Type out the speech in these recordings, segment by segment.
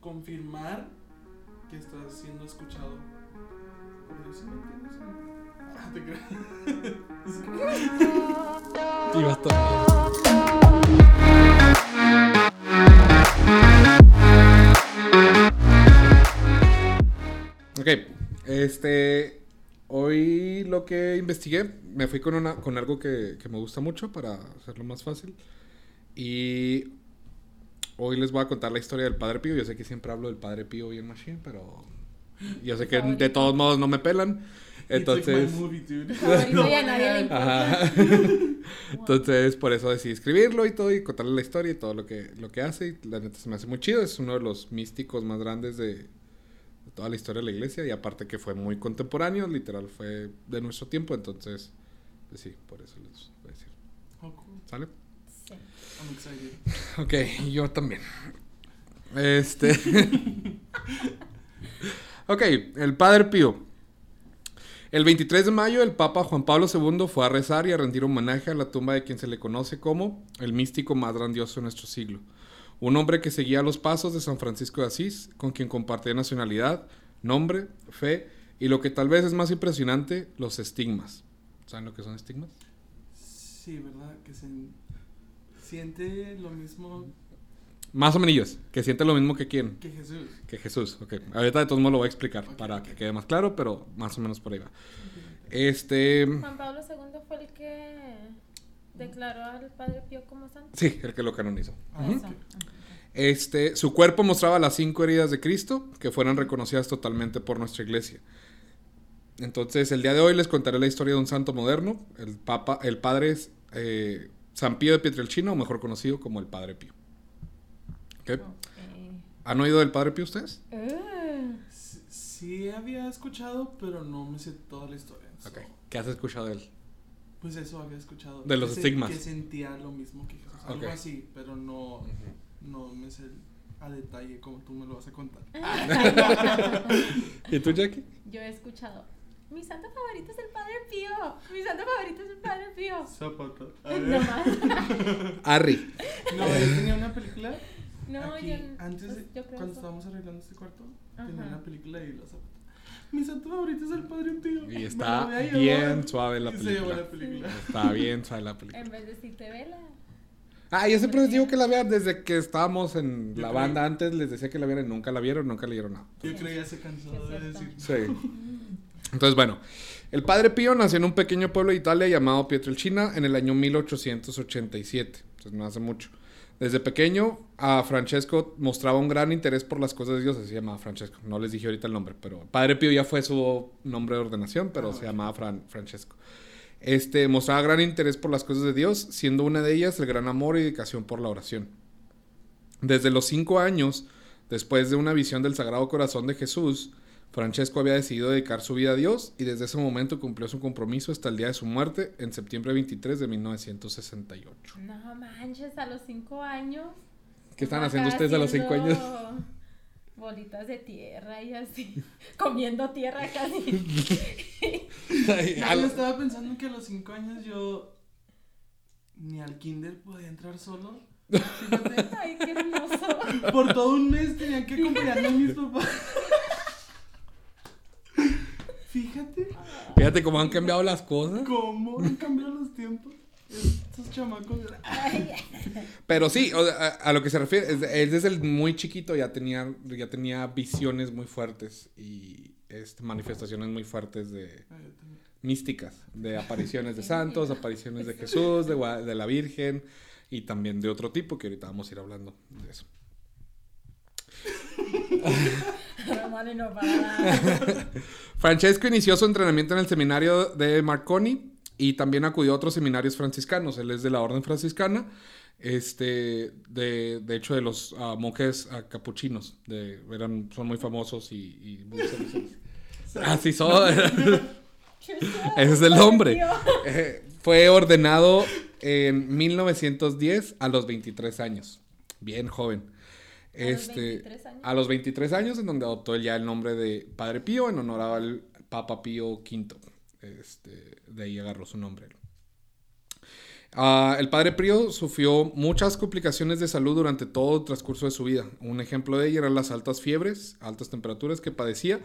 confirmar que estás siendo escuchado. Entiendes, ¿no? Ah. Ok, este. Hoy lo que investigué, me fui con, una, con algo que, que me gusta mucho para hacerlo más fácil. Y hoy les voy a contar la historia del Padre Pío. Yo sé que siempre hablo del Padre Pío bien machine, pero yo sé que de todos modos no me pelan. Entonces, movie, a nadie le importa. Ajá. Entonces, por eso decidí escribirlo y todo, y contarle la historia y todo lo que, lo que hace. Y la neta se me hace muy chido. Es uno de los místicos más grandes de, de toda la historia de la iglesia. Y aparte que fue muy contemporáneo, literal, fue de nuestro tiempo. Entonces, pues sí, por eso les voy a decir. Oh, cool. ¿Sale? I'm excited. Ok, yo también. Este. ok, el Padre Pío. El 23 de mayo, el Papa Juan Pablo II fue a rezar y a rendir homenaje a la tumba de quien se le conoce como el místico más grandioso de nuestro siglo. Un hombre que seguía los pasos de San Francisco de Asís, con quien compartía nacionalidad, nombre, fe y lo que tal vez es más impresionante, los estigmas. ¿Saben lo que son estigmas? Sí, ¿verdad? Que se siente lo mismo Más o menos, que siente lo mismo que quién. que Jesús. Que Jesús, ok. Ahorita de todos modos lo voy a explicar para que quede más claro, pero más o menos por ahí va. Este. Juan Pablo II fue el que declaró al Padre Pío como santo. Sí, el que lo canonizó. Ah. Este, su cuerpo mostraba las cinco heridas de Cristo que fueron reconocidas totalmente por nuestra iglesia. Entonces, el día de hoy les contaré la historia de un santo moderno, el Papa, el Padre eh, San Pío de Pietrelcina, o mejor conocido como el Padre Pío. ¿Ok? Ok. ¿Han oído del Padre Pío ustedes? Eh, Sí, sí había escuchado, pero no me sé toda la historia. so, Ok. ¿Qué has escuchado de él? Pues eso había escuchado. De los Que se- estigmas. Que sentía lo mismo que Jesús. Algo así, pero no, no me sé a detalle como tú me lo vas a contar. ¿Y tú, Jackie? Yo he escuchado. Mi santo favorito es el Padre Pío. Mi santo favorito es el Padre Pío. Zapata. No más. Harry. No, yo tenía una película. No, aquí, yo. antes pues, de yo creo cuando eso. estábamos arreglando este cuarto, tenía Ajá. una película y la zapata. Mi santo favorito es el Padre Pío. Y está bien suave la Y se llevó película. la película. Está bien suave la película. En vez de decirte vela. Ah, yo siempre les digo que la vean desde que estábamos en Yo la banda antes, les decía que la vieran y nunca la vieron, nunca leyeron nada. Yo creo que ya se cansó de decir. Sí. Entonces, bueno, el padre Pío nació en un pequeño pueblo de Italia llamado Pietrelcina en el año 1887, entonces no hace mucho. Desde pequeño, a Francesco mostraba un gran interés por las cosas de Dios, así se llamaba Francesco. No les dije ahorita el nombre, pero Padre Pío ya fue su nombre de ordenación, pero Ah, se llamaba Fran- Francesco. Este, mostraba gran interés por las cosas de Dios, siendo una de ellas el gran amor y dedicación por la oración. Desde los cinco años, después de una visión del Sagrado Corazón de Jesús, Francesco había decidido dedicar su vida a Dios y desde ese momento cumplió su compromiso hasta el día de su muerte en septiembre 23 de 1968. No manches, a los cinco años. ¿Qué están haciendo ustedes a los cinco años? haciendo Bolitas de tierra y así. Comiendo tierra casi. Yo estaba pensando que a los 5 años yo ni al kinder podía entrar solo. Fíjate, Ay, qué hermoso. por todo un mes tenía que acompañarme a mis papás. Fíjate Fíjate cómo han cambiado las cosas. cómo han cambiado los tiempos. Estos chamacos. Pero sí, o sea, a, a lo que se refiere, es- él desde el muy chiquito ya tenía, ya tenía visiones muy fuertes y este, manifestaciones muy fuertes de también. místicas, de apariciones de santos, apariciones de Jesús, de, de la Virgen y también de otro tipo que ahorita vamos a ir hablando de eso. no. Francesco inició su entrenamiento en el seminario de Marconi y también acudió a otros seminarios franciscanos. Él es de la orden franciscana, este, de, de hecho de los ah, monjes ah, capuchinos, de, eran, son muy famosos y, y muy. Así son. Ese es el nombre. Eh, fue ordenado en 1910 a los 23 años. Bien joven. ¿A los Este, 23 años? a los 23 años, en donde adoptó ya el nombre de Padre Pío en honor al Papa Pío V. Este, de ahí agarró su nombre. Ah, el padre Pío sufrió muchas complicaciones de salud durante todo el transcurso de su vida. Un ejemplo de ello eran las altas fiebres, altas temperaturas que padecía.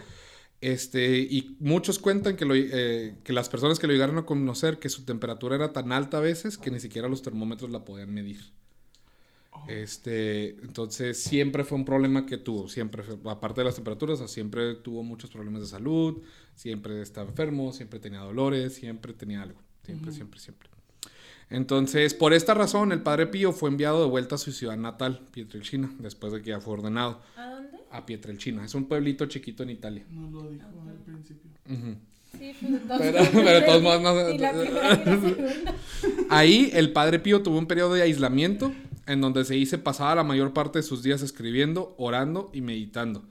Este, y muchos cuentan que, lo- eh, que las personas que lo llegaron a conocer que su temperatura era tan alta a veces que ni siquiera los termómetros la podían medir. Este, entonces siempre fue un problema que tuvo, siempre, aparte de las temperaturas, o sea, siempre tuvo muchos problemas de salud, siempre estaba enfermo, siempre tenía dolores, siempre tenía algo, siempre, siempre, siempre. Entonces, por esta razón, el padre Pío fue enviado de vuelta a su ciudad natal, Pietrelcina, después de que ya fue ordenado ¿A dónde? a Pietrelcina. Es un pueblito chiquito en Italia. No lo dijo al principio. Ujú. Sí, pues. Pero- pero de todos segunda. Ahí el padre Pío tuvo un periodo de aislamiento en donde se dice pasaba la mayor parte de sus días escribiendo, orando y meditando.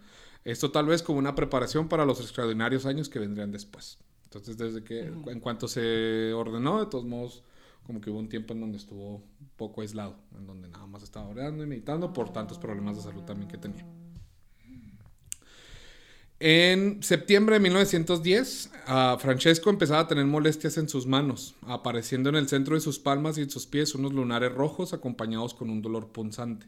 Esto tal vez como una preparación para los extraordinarios años que vendrían después. Entonces, desde que, en cuanto se ordenó, de todos modos, como que hubo un tiempo en donde estuvo un poco aislado, en donde nada más estaba orando y meditando por tantos problemas de salud también que tenía. En septiembre de 1910, ah, Francesco empezaba a tener molestias en sus manos, apareciendo en el centro de sus palmas y en sus pies unos lunares rojos acompañados con un dolor punzante.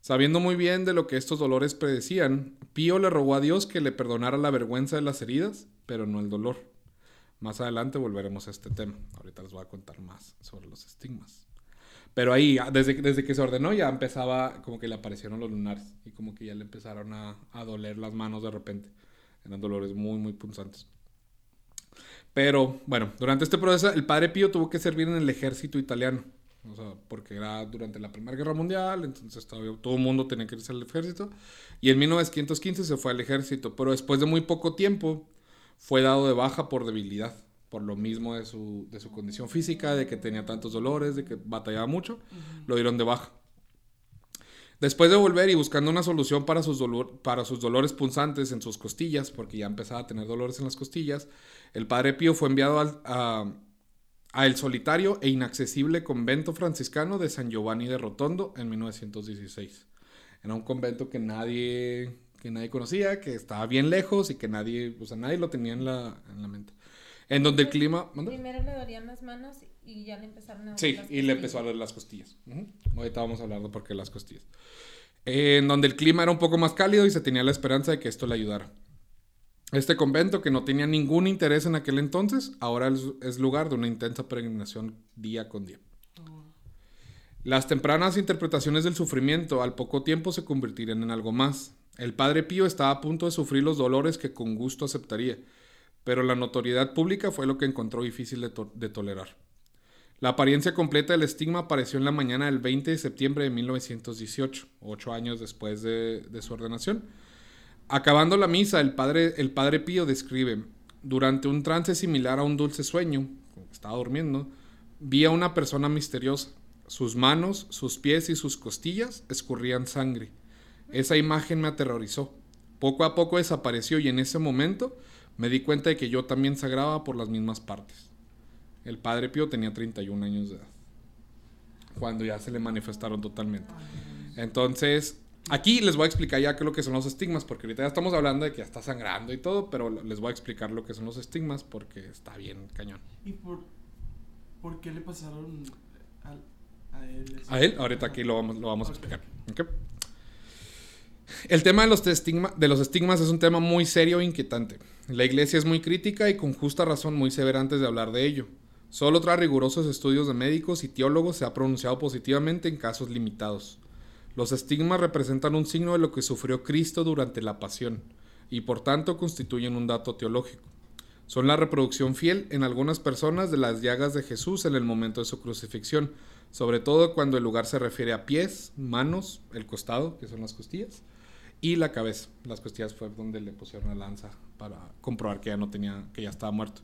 Sabiendo muy bien de lo que estos dolores predecían, Pío le rogó a Dios que le perdonara la vergüenza de las heridas, pero no el dolor. Más adelante volveremos a este tema. Ahorita les voy a contar más sobre los estigmas. Pero ahí, ah, desde, desde que se ordenó, ya empezaba, como que le aparecieron los lunares y como que ya le empezaron a, a doler las manos de repente. Eran dolores muy, muy punzantes. Pero bueno, durante este proceso, el padre Pío tuvo que servir en el ejército italiano. O sea, porque era durante la Primera Guerra Mundial, entonces todavía todo el mundo tenía que irse al ejército. Y en 1915 se fue al ejército, pero después de muy poco tiempo fue dado de baja por debilidad, por lo mismo de su, de su condición física, de que tenía tantos dolores, de que batallaba mucho, lo dieron de baja. Después de volver y buscando una solución para sus, dolor- para sus dolores punzantes en sus costillas, porque ya empezaba a tener dolores en las costillas, el padre Pío fue enviado al- a, a el solitario e inaccesible convento franciscano de San Giovanni de Rotondo en 1916. Era un convento que nadie, que nadie conocía, que estaba bien lejos y que nadie, o sea, nadie lo tenía en la, en la mente. En donde el clima... Primero le dolían las manos y ya le empezaron a Sí, las y le empezó a doler las costillas. Ahorita vamos a hablar de por qué las costillas. Eh, en donde el clima era un poco más cálido y se tenía la esperanza de que esto le ayudara. Este convento, que no tenía ningún interés en aquel entonces, ahora es, es lugar de una intensa peregrinación día con día. Las tempranas interpretaciones del sufrimiento al poco tiempo se convertirían en algo más. El padre Pío estaba a punto de sufrir los dolores que con gusto aceptaría, pero la notoriedad pública fue lo que encontró difícil de, to- de tolerar. La apariencia completa del estigma apareció en la mañana del 20 de septiembre de 1918, ocho años después de, de su ordenación. Acabando la misa, el padre, el padre Pío describe, durante un trance similar a un dulce sueño, estaba durmiendo, vi a una persona misteriosa. Sus manos, sus pies y sus costillas escurrían sangre. Esa imagen me aterrorizó. Poco a poco desapareció y en ese momento me di cuenta de que yo también sangraba por las mismas partes. El padre Pío tenía 31 años de edad. Cuando ya se le manifestaron totalmente. Entonces, aquí les voy a explicar ya qué es lo que son los estigmas, porque ahorita ya estamos hablando de que ya está sangrando y todo, pero les voy a explicar lo que son los estigmas porque está bien cañón. ¿Y por, por qué le pasaron al- a él? A él, ahorita aquí lo vamos, lo vamos a explicar. ¿ok? El tema de los, estigma- de los estigmas es un tema muy serio e inquietante. La iglesia es muy crítica y con justa razón muy severa antes de hablar de ello. Solo tras rigurosos estudios de médicos y teólogos se ha pronunciado positivamente en casos limitados. Los estigmas representan un signo de lo que sufrió Cristo durante la pasión y por tanto constituyen un dato teológico. Son la reproducción fiel en algunas personas de las llagas de Jesús en el momento de su crucifixión, sobre todo cuando el lugar se refiere a pies, manos, el costado, que son las costillas, y la cabeza. Las costillas fue donde le pusieron la lanza para comprobar que ya no tenía, que ya estaba muerto.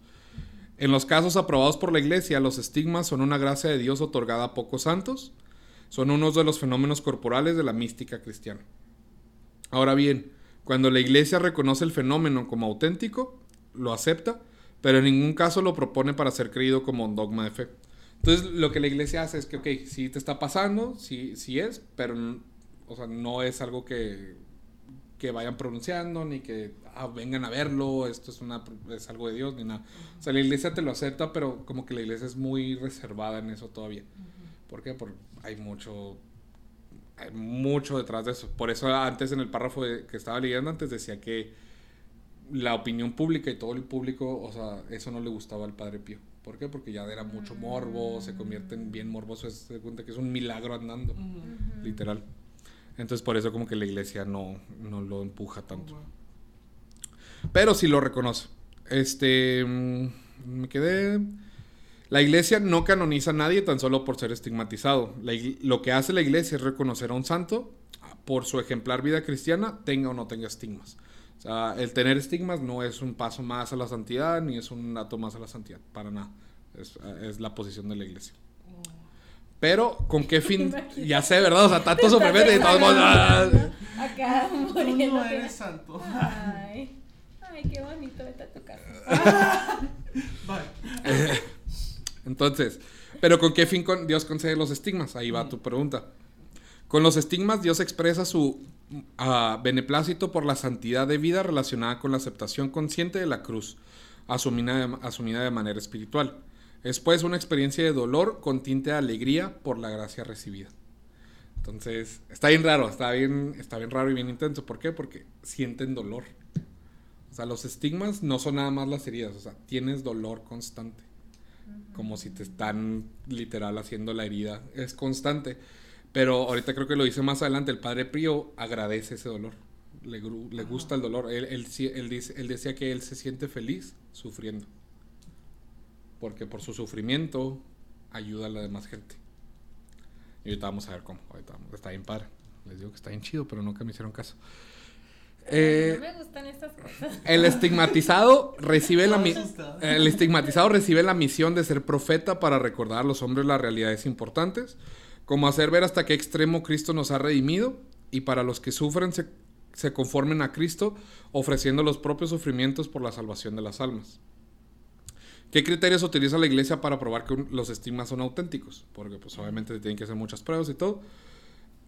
En los casos aprobados por la iglesia, los estigmas son una gracia de Dios otorgada a pocos santos, son unos de los fenómenos corporales de la mística cristiana. Ahora bien, cuando la iglesia reconoce el fenómeno como auténtico, lo acepta, pero en ningún caso lo propone para ser creído como un dogma de fe. Entonces, lo que la iglesia hace es que, ok, sí te está pasando, sí, sí es, pero o sea, no es algo que, que vayan pronunciando, ni que ah, vengan a verlo, esto es, una, es algo de Dios, ni nada. O sea, la iglesia te lo acepta, pero como que la iglesia es muy reservada en eso todavía. ¿Por qué? Porque hay mucho, hay mucho detrás de eso. Por eso antes en el párrafo que estaba leyendo antes decía que la opinión pública y todo el público, o sea, eso no le gustaba al Padre Pío. ¿Por qué? Porque ya era mucho morbo, se convierte en bien morboso, se cuenta que es un milagro andando, literal. Entonces por eso como que la iglesia no, no lo empuja Oh, tanto. wow. Pero sí lo reconoce. Este. mm, Me quedé. La iglesia no canoniza a nadie tan solo por ser estigmatizado. Lo que hace la iglesia es reconocer a un santo por su ejemplar vida cristiana, tenga o no tenga estigmas. O sea, el tener estigmas no es un paso más a la santidad, ni es un dato más a la santidad, para nada. Es, es la posición de la iglesia. Pero, ¿con qué fin? Imagínate. ya sé, ¿verdad? O sea, tanto sufrimiento y todos modos, ah, Acá Tú no eres santo. Ay, ay, qué bonito, vete a tu casa. Bye. Entonces, pero ¿con qué fin con- Dios concede los estigmas? Ahí va tu pregunta. Con los estigmas Dios expresa su ah, beneplácito por la santidad de vida relacionada con la aceptación consciente de la cruz, asumida de, asumida de manera espiritual. Es pues una experiencia de dolor con tinte de alegría por la gracia recibida. Entonces, está bien raro, está bien, está bien raro y bien intenso. ¿Por qué? Porque sienten dolor. O sea, los estigmas no son nada más las heridas, o sea, tienes dolor constante como si te están literal haciendo la herida. Es constante. Pero ahorita creo que lo dice más adelante, el padre Pío agradece ese dolor. Le, gusta el dolor. Él, él, sí- él dice, él decía que él se siente feliz sufriendo. Porque por su sufrimiento ayuda a la demás gente. Y ahorita vamos a ver cómo. Ahorita vamos- está bien padre. Les digo que está bien chido, pero nunca me hicieron caso. Eh, no me gustan estas cosas. el estigmatizado recibe la el estigmatizado recibe la misión de ser profeta para recordar a los hombres las realidades importantes, como hacer ver hasta qué extremo Cristo nos ha redimido y para los que sufren se, se conformen a Cristo, ofreciendo los propios sufrimientos por la salvación de las almas. ¿Qué criterios utiliza la iglesia para probar que un- los estigmas son auténticos? Porque pues obviamente se tienen que hacer muchas pruebas y todo.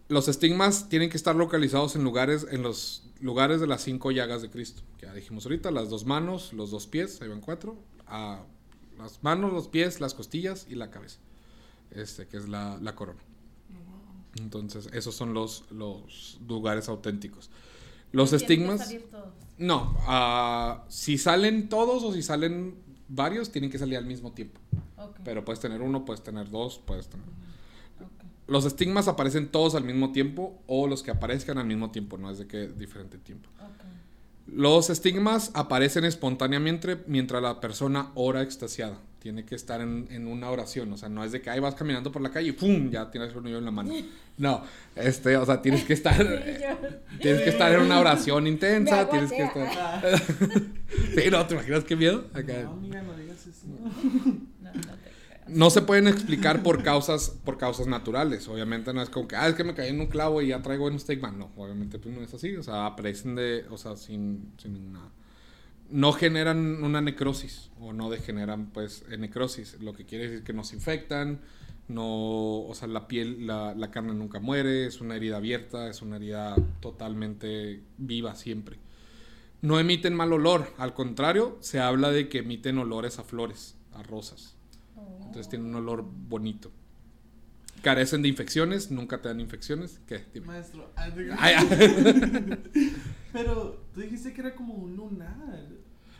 Los estigmas tienen que estar localizados en lugares, en los lugares de las cinco llagas de Cristo. Que ya dijimos ahorita, las dos manos, los dos pies, ahí van cuatro. las manos, los pies, las costillas y la cabeza. Este, que es la, la corona. Entonces, esos son los, los lugares auténticos. Los estigmas. No, ah, si salen todos o si salen varios, tienen que salir al mismo tiempo. Pero puedes tener uno, puedes tener dos, puedes tener. Los estigmas aparecen todos al mismo tiempo o los que aparezcan al mismo tiempo, no es de que diferente tiempo. Los estigmas aparecen espontáneamente mientras la persona ora extasiada. Tiene que estar en, en una oración, o sea, no es de que ahí vas caminando por la calle y ¡pum! ya tienes un niño en la mano. No, este, o sea, tienes que estar, Sí, tienes que estar en una oración intensa, Me tienes que estar. Ah, Sí, no, ¿te imaginas qué miedo? Acá. No, amiga, no digas eso. No, no te creas. No se pueden explicar por causas, por causas naturales. Obviamente no es como que, ah, es que me caí en un clavo y ya traigo un estigma. No, obviamente pues no es así. O sea, aparecen de, o sea, sin, sin una... No generan una necrosis o no degeneran pues necrosis. Lo que quiere decir que no se infectan, no, o sea, la piel, la, la carne nunca muere, es una herida abierta, es una herida totalmente viva siempre. No emiten mal olor, al contrario, se habla de que emiten olores a flores, a rosas. Entonces tiene un olor bonito. Carecen de infecciones, nunca te dan infecciones. ¿Qué? Dime. Maestro. ah, diga- Ay, ay. Pero tú dijiste que era como un lunar.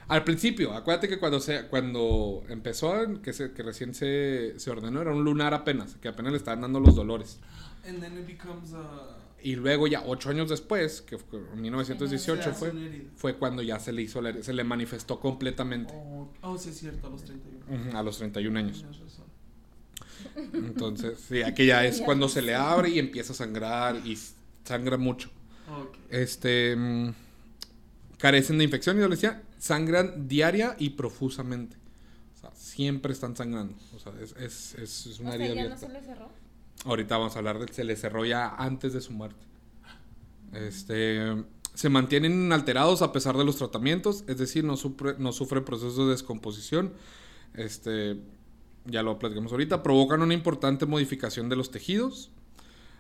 Al principio, acuérdate que cuando se, cuando empezó, que, se- que recién se, se ordenó, era un lunar apenas, que apenas le estaban dando los dolores. And then it becomes a. Y luego ya ocho años después, que fue en 1918 se hace fue, fue cuando ya se le hizo, la- se le manifestó completamente Oh, oh, sí, es cierto, a los 31. ujú, a los 31 años. Tienes razón. Entonces, sí, aquí ya es cuando se le abre y empieza a sangrar y sangra mucho. Ok. Este. mm, carecen de infección, yo les decía, sangran diaria y profusamente. O sea, siempre están sangrando. O sea, es, es, es, es una O sea, herida ya no abierta. se le cerró. Ahorita vamos a hablar de se le cerró ya antes de su muerte. Este. Se mantienen inalterados a pesar de los tratamientos, es decir, no sufre, no sufre procesos de descomposición. Este. Ya lo platicamos ahorita. Provocan una importante modificación de los tejidos.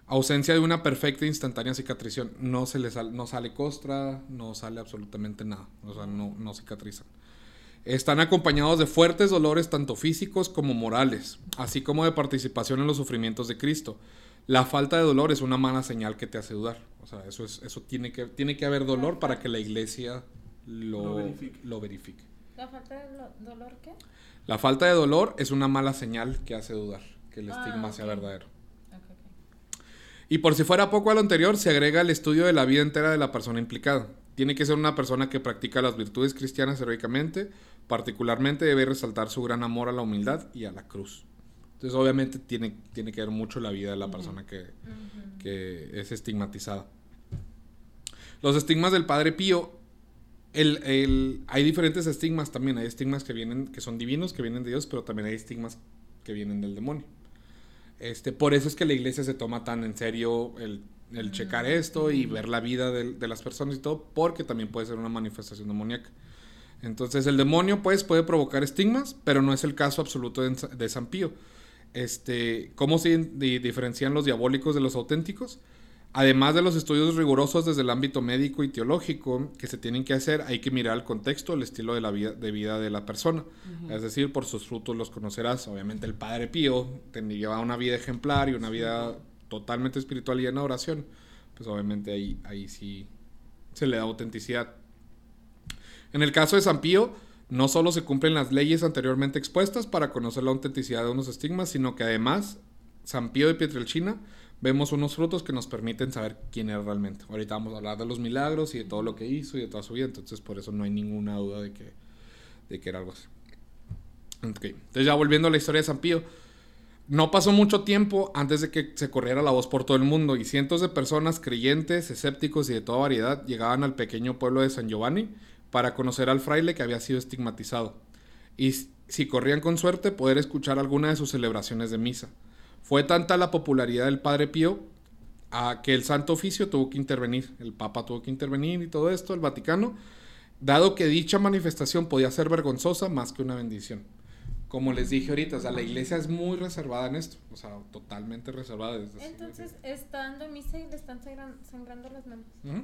Ausencia de una perfecta e instantánea cicatrización. No, se le sal- no sale costra, no sale absolutamente nada. O sea, no, no cicatrizan. Están acompañados de fuertes dolores tanto físicos como morales, así como de participación en los sufrimientos de Cristo. La falta de dolor es una mala señal que te hace dudar. O sea, eso, es, eso tiene, que, tiene que haber dolor para que la iglesia lo, Lo verifique. lo verifique. ¿La falta de lo- dolor qué? La falta de dolor es una mala señal que hace dudar que el Ah, estigma sea ok. verdadero. Y por si fuera poco a lo anterior, se agrega el estudio de la vida entera de la persona implicada. Tiene que ser una persona que practica las virtudes cristianas heroicamente, particularmente debe resaltar su gran amor a la humildad y a la cruz. Entonces obviamente tiene, tiene que ver mucho la vida de la persona que, que es estigmatizada. Los estigmas del Padre Pío, el, el- hay diferentes estigmas también. Hay estigmas que vienen, que son divinos, que vienen de Dios, pero también hay estigmas que vienen del demonio. Este, por eso es que la iglesia se toma tan en serio el, el checar esto y ver la vida de, de las personas y todo, porque también puede ser una manifestación demoníaca. Entonces el demonio pues puede provocar estigmas, pero no es el caso absoluto de, de San Pío. Este, ¿Cómo se di- diferencian los diabólicos de los auténticos? Además de los estudios rigurosos desde el ámbito médico y teológico que se tienen que hacer, hay que mirar el contexto, el estilo de la vida de, vida de la persona. Es decir, por sus frutos los conocerás. Obviamente el Padre Pío llevaba una vida ejemplar y una vida totalmente espiritual y llena de oración. Pues obviamente ahí, ahí sí se le da autenticidad. En el caso de San Pío, no solo se cumplen las leyes anteriormente expuestas para conocer la autenticidad de unos estigmas, sino que además, San Pío de Pietrelcina, vemos unos frutos que nos permiten saber quién era realmente. Ahorita vamos a hablar de los milagros y de todo lo que hizo y de toda su vida, entonces por eso no hay ninguna duda de que, de que era algo así. Entonces ya volviendo a la historia de San Pío, no pasó mucho tiempo antes de que se corriera la voz por todo el mundo y cientos de personas creyentes, escépticos y de toda variedad llegaban al pequeño pueblo de San Giovanni para conocer al fraile que había sido estigmatizado y si corrían con suerte poder escuchar alguna de sus celebraciones de misa. Fue tanta la popularidad del Padre Pío a que el Santo Oficio tuvo que intervenir, el Papa tuvo que intervenir y todo esto, el Vaticano, dado que dicha manifestación podía ser vergonzosa más que una bendición. Como les dije ahorita, o sea, la iglesia es muy reservada en esto, o sea, totalmente reservada. desde Entonces está dando misa y le están sangran- sangrando las manos. Ujú.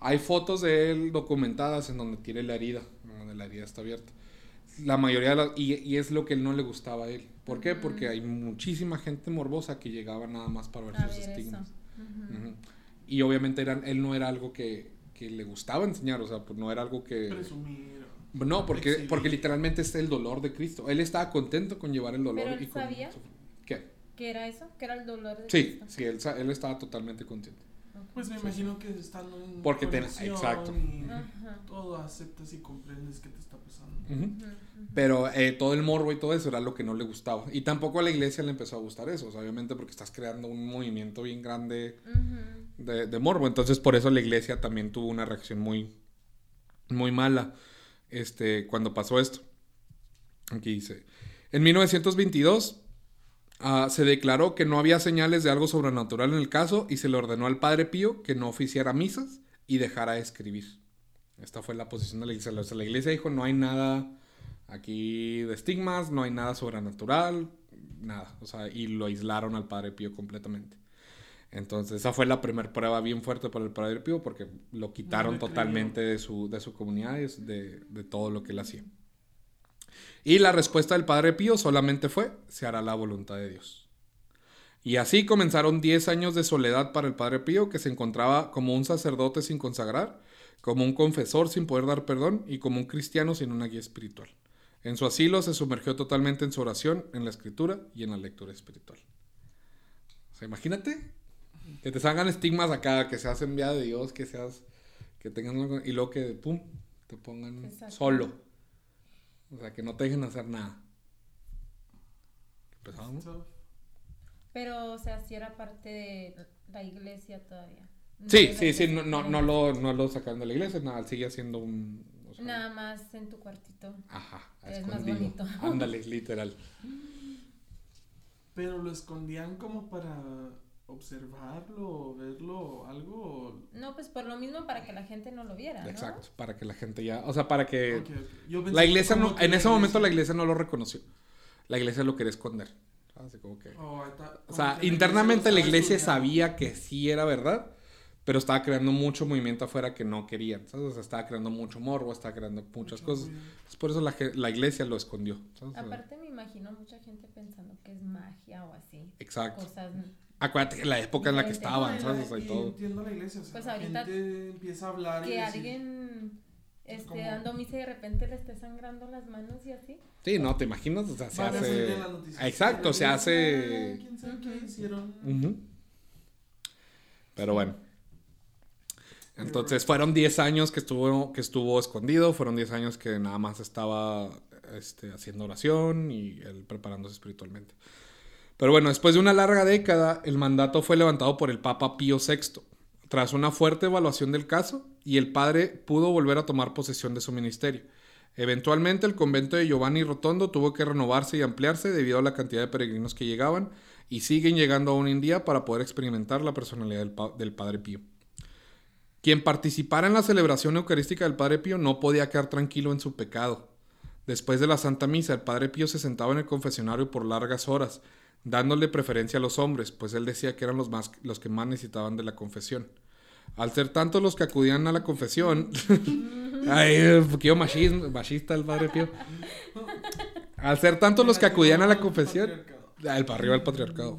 Hay fotos de él documentadas en donde tiene la herida, en donde la herida está abierta. La mayoría de las, y, y es lo que no le gustaba a él. ¿Por qué? Porque hay muchísima gente morbosa que llegaba nada más para ver A sus ver estigmas. Y obviamente eran, él no era algo que, que le gustaba enseñar, o sea, pues no era algo que... Presumir. No, porque, exhibir. porque literalmente es el dolor de Cristo. Él estaba contento con llevar el dolor. ¿Pero él y con sabía? ¿Qué? ¿Qué era eso? ¿Qué era el dolor de Sí, Cristo? sí, él, él estaba totalmente contento. Pues me imagino que estando en Porque te- exacto. y todo aceptas y comprendes que te está pasando. Pero eh, todo el morbo y todo eso era lo que no le gustaba. Y tampoco a la iglesia le empezó a gustar eso. O sea, obviamente porque estás creando un movimiento bien grande de, de morbo. Entonces por eso la iglesia también tuvo una reacción muy, muy mala este, cuando pasó esto. Aquí dice, en 1922 ah, se declaró que no había señales de algo sobrenatural en el caso y se le ordenó al padre Pío que no oficiara misas y dejara de escribir. Esta fue la posición de la iglesia. O sea, la iglesia dijo, no hay nada aquí de estigmas, no hay nada sobrenatural, nada. O sea, y lo aislaron al padre Pío completamente. Entonces, esa fue la primera prueba bien fuerte para el Padre Pío porque lo quitaron totalmente de su, de su comunidad y de, de todo lo que él hacía. Y la respuesta del Padre Pío solamente fue, se hará la voluntad de Dios. Y así comenzaron 10 años de soledad para el Padre Pío, que se encontraba como un sacerdote sin consagrar, como un confesor sin poder dar perdón y como un cristiano sin una guía espiritual. En su asilo se sumergió totalmente en su oración, en la escritura y en la lectura espiritual. O sea, imagínate que te salgan estigmas acá, que seas enviado de Dios, que seas, que tengas algo- y luego que, pum, te pongan Exacto. solo. O sea, que no te dejen hacer nada. Pesado, ¿no? So, Pero, o sea, si era parte de la iglesia todavía. No Sí, sí, sí, no, no, no lo, no lo sacaron de la iglesia, nada, sigue siendo un... o sea, Nada más en tu cuartito. Ajá, Es más escondido. bonito. Ándale, literal. Pero lo escondían como para observarlo, verlo, algo. No, pues por lo mismo para que la gente no lo viera, ¿no? Exacto, para que la gente ya, o sea, para que Ok, ok. Yo pensé la iglesia no, que en ese momento la iglesia- no lo reconoció. La iglesia lo quería esconder. Así como que... Oh, está. O sea, que internamente la iglesia sabía que sí era verdad, pero estaba creando mucho movimiento afuera que no querían, ¿sabes? O sea, estaba creando mucho morbo, estaba creando muchas Mucho cosas. Entonces, por eso la, la iglesia lo escondió, ¿sabes? Aparte me imagino mucha gente pensando que es magia o así. Exacto. Cosas. Acuérdate que la época en la que estaban, ¿sabes? la- O sea, y y todo. entiendo la iglesia, o sea, Pues la ahorita gente empieza a hablar y Que decir, alguien esté dando misa y de repente le esté sangrando las manos y así. Sí, no, ¿te imaginas? O sea, se hace... Exacto, se "Ah, hace... ¿Quién sabe qué hicieron? Ujú. Pero bueno. Entonces fueron 10 años que estuvo, que estuvo escondido, fueron 10 años que nada más estaba este, haciendo oración y él preparándose espiritualmente. Pero bueno, después de una larga década, el mandato fue levantado por el Papa Pío VI. Tras una fuerte evaluación del caso, y el padre pudo volver a tomar posesión de su ministerio. Eventualmente, el convento de Giovanni Rotondo tuvo que renovarse y ampliarse debido a la cantidad de peregrinos que llegaban y siguen llegando aún en día para poder experimentar la personalidad del, pa- del Padre Pío. Quien participara en la celebración eucarística del Padre Pío no podía quedar tranquilo en su pecado. Después de la Santa Misa, el Padre Pío se sentaba en el confesionario por largas horas, dándole preferencia a los hombres, pues él decía que eran los, más, los que más necesitaban de la confesión. Al ser tantos los que acudían a la confesión, ay, machismo- machista el Padre Pío. Al ser tantos los que acudían a la confesión, El patriarcado.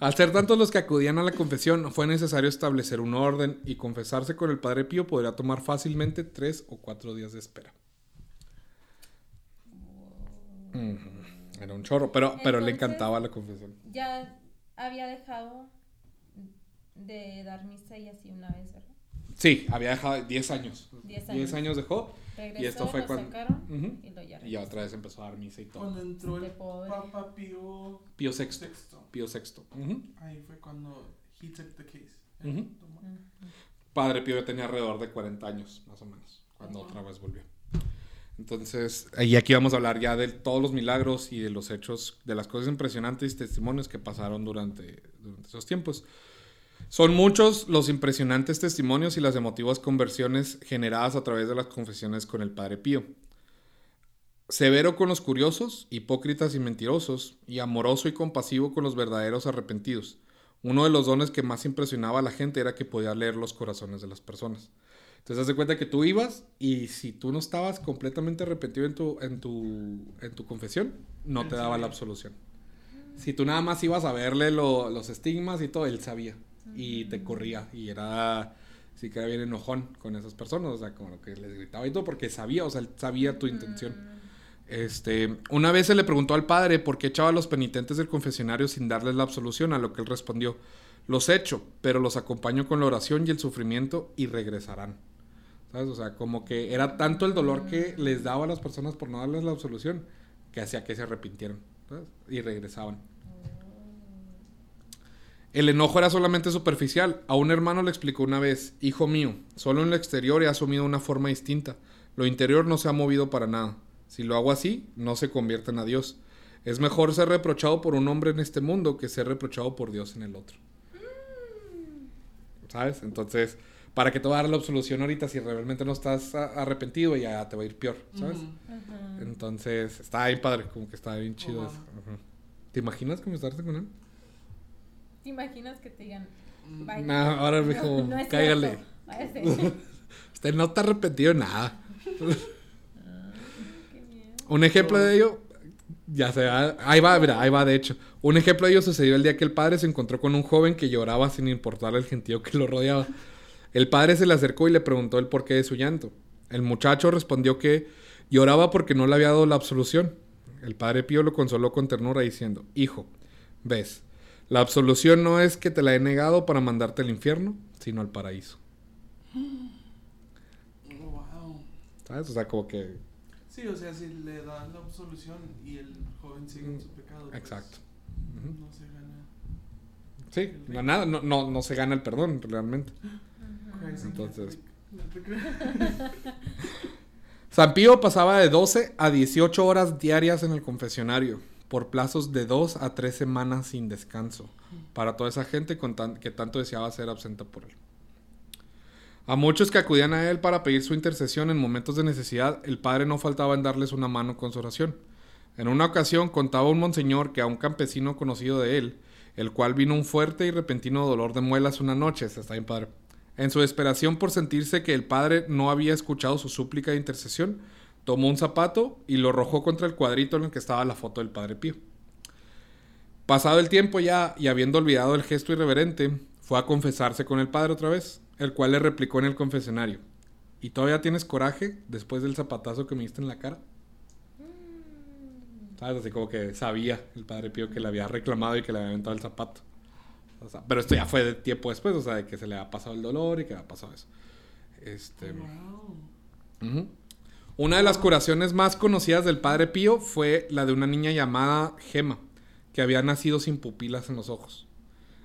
Al ser tantos los que acudían a la confesión, fue necesario establecer un orden y confesarse con el Padre Pío podría tomar fácilmente tres o cuatro días de espera. Era un chorro, pero, pero le Entonces- encantaba la confesión. Ya había dejado de dar misa y así una vez, ¿verdad? Sí, había dejado 10 años. 10 10 años. años dejó Regresó, y esto fue lo cuando... sacaron Ujú. y lo ya Y otra vez empezó a dar misa y todo. Cuando entró el. Papa Pío Pío VI. VI, Pío VI. Ujú. ahí fue cuando he took the case. Tomó. Ujú. Padre Pío tenía alrededor de 40 años, más o menos, cuando otra vez volvió. Entonces, y aquí vamos a hablar ya de todos los milagros y de los hechos, de las cosas impresionantes y testimonios que pasaron durante, durante esos tiempos. Son muchos los impresionantes testimonios y las emotivas conversiones generadas a través de las confesiones con el Padre Pío. Severo con los curiosos, hipócritas y mentirosos, y amoroso y compasivo con los verdaderos arrepentidos. Uno de los dones que más impresionaba a la gente era que podía leer los corazones de las personas. Entonces, haz de cuenta que tú ibas y si tú no estabas completamente arrepentido en tu, en tu, en tu confesión, no te daba la absolución. Si tú nada más ibas a verle lo- los estigmas y todo, él sabía. Y te corría. Y era, sí que era bien enojón con esas personas. O sea, como que les gritaba y todo, porque sabía, o sea, él sabía tu intención. Este, una vez se le preguntó al padre por qué echaba a los penitentes del confesionario sin darles la absolución, a lo que él respondió, los echo, pero los acompaño con la oración y el sufrimiento y regresarán. ¿Sabes? O sea, como que era tanto el dolor que les daba a las personas por no darles la absolución, que hacía que se arrepintieran, ¿sabes? Y regresaban. El enojo era solamente superficial. A un hermano le explicó una vez, hijo mío, solo en lo exterior he asumido una forma distinta. Lo interior no se ha movido para nada. Si lo hago así, no se convierten a Dios. Es mejor ser reprochado por un hombre en este mundo que ser reprochado por Dios en el otro. ¿Sabes? Entonces, ¿para qué te va a dar la absolución ahorita si realmente no estás a- arrepentido y ya te va a ir peor? ¿Sabes? Entonces, está bien padre, como que está bien chido eso. ¿Te imaginas comenzarte con él? ¿Te imaginas que te digan, Mm. "Bye"? Nah, ahora me dijo, no cáigale. Váyase. Usted no está arrepentido de nada. Miedo. Un ejemplo de ello, ya se va, ahí va, mira, ahí va de hecho. Un ejemplo de ello sucedió el día que el padre se encontró con un joven que lloraba sin importarle el gentío que lo rodeaba. El padre se le acercó y le preguntó el porqué de su llanto. El muchacho respondió que lloraba porque no le había dado la absolución. El padre Pío lo consoló con ternura diciendo, Hijo, ves, la absolución no es que te la he negado para mandarte al infierno, sino al paraíso. Wow. ¿Sabes? O sea, como que... Sí, o sea, si le dan la absolución y el joven sigue en su pecado. pues, Exacto. No se gana. Sí, no, nada, no, no, no se gana el perdón realmente. Entonces-. San Pío pasaba de 12 a 18 horas diarias en el confesionario, por plazos de 2 a 3 semanas sin descanso, para toda esa gente con tan- que tanto deseaba ser absenta por él. A muchos que acudían a él para pedir su intercesión en momentos de necesidad, el Padre no faltaba en darles una mano con su oración. En una ocasión contaba un monseñor que a un campesino conocido de él, el cual vino un fuerte y repentino dolor de muelas una noche, se está bien padre. En su desesperación por sentirse que el padre no había escuchado su súplica de intercesión, tomó un zapato y lo arrojó contra el cuadrito en el que estaba la foto del padre Pío. Pasado el tiempo ya y habiendo olvidado el gesto irreverente, fue a confesarse con el padre otra vez, el cual le replicó en el confesionario. ¿Y todavía tienes coraje después del zapatazo que me diste en la cara? ¿Sabes? Así como que sabía el padre Pío que le había reclamado y que le había aventado el zapato. O sea, pero esto ya fue de tiempo después, o sea, de que se le ha pasado el dolor y que ha pasado eso. Este. Wow. Una de las curaciones más conocidas del Padre Pío fue la de una niña llamada Gema, que había nacido sin pupilas en los ojos.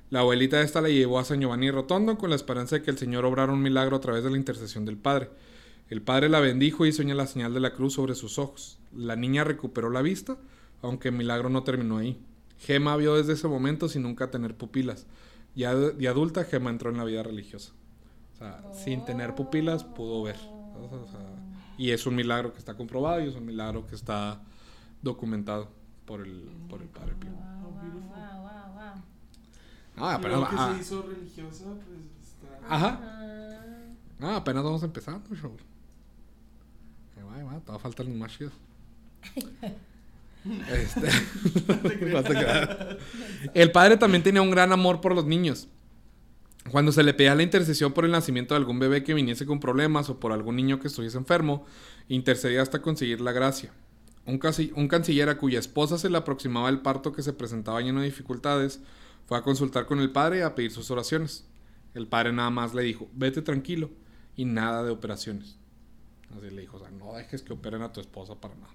La abuelita de esta la llevó a San Giovanni Rotondo con la esperanza de que el Señor obrara un milagro a través de la intercesión del Padre. El Padre la bendijo y hizo la señal de la cruz sobre sus ojos. La niña recuperó la vista, aunque el milagro no terminó ahí. Gema vio desde ese momento sin nunca tener pupilas. Ya de adulta, Gema entró en la vida religiosa. O sea, sin tener pupilas pudo ver. O sea, y es un milagro que está comprobado y es un milagro que está documentado por el, por el Padre Pío. Wow, wow, beautiful. wow, wow, wow. Ah, que ah, se hizo religiosa, pues está. Ajá. Ah. ah, apenas vamos empezando, show. Ahí va, ahí va, todavía faltan los más chidos. Este, no te creas. el padre también tenía un gran amor por los niños. Cuando se le pedía la intercesión por el nacimiento de algún bebé que viniese con problemas o por algún niño que estuviese enfermo, intercedía hasta conseguir la gracia. Un, casi- un canciller a cuya esposa se le aproximaba el parto que se presentaba lleno de dificultades, fue a consultar con el padre y a pedir sus oraciones. El padre nada más le dijo, vete tranquilo y nada de operaciones. Así le dijo, o sea, no dejes que operen a tu esposa para nada.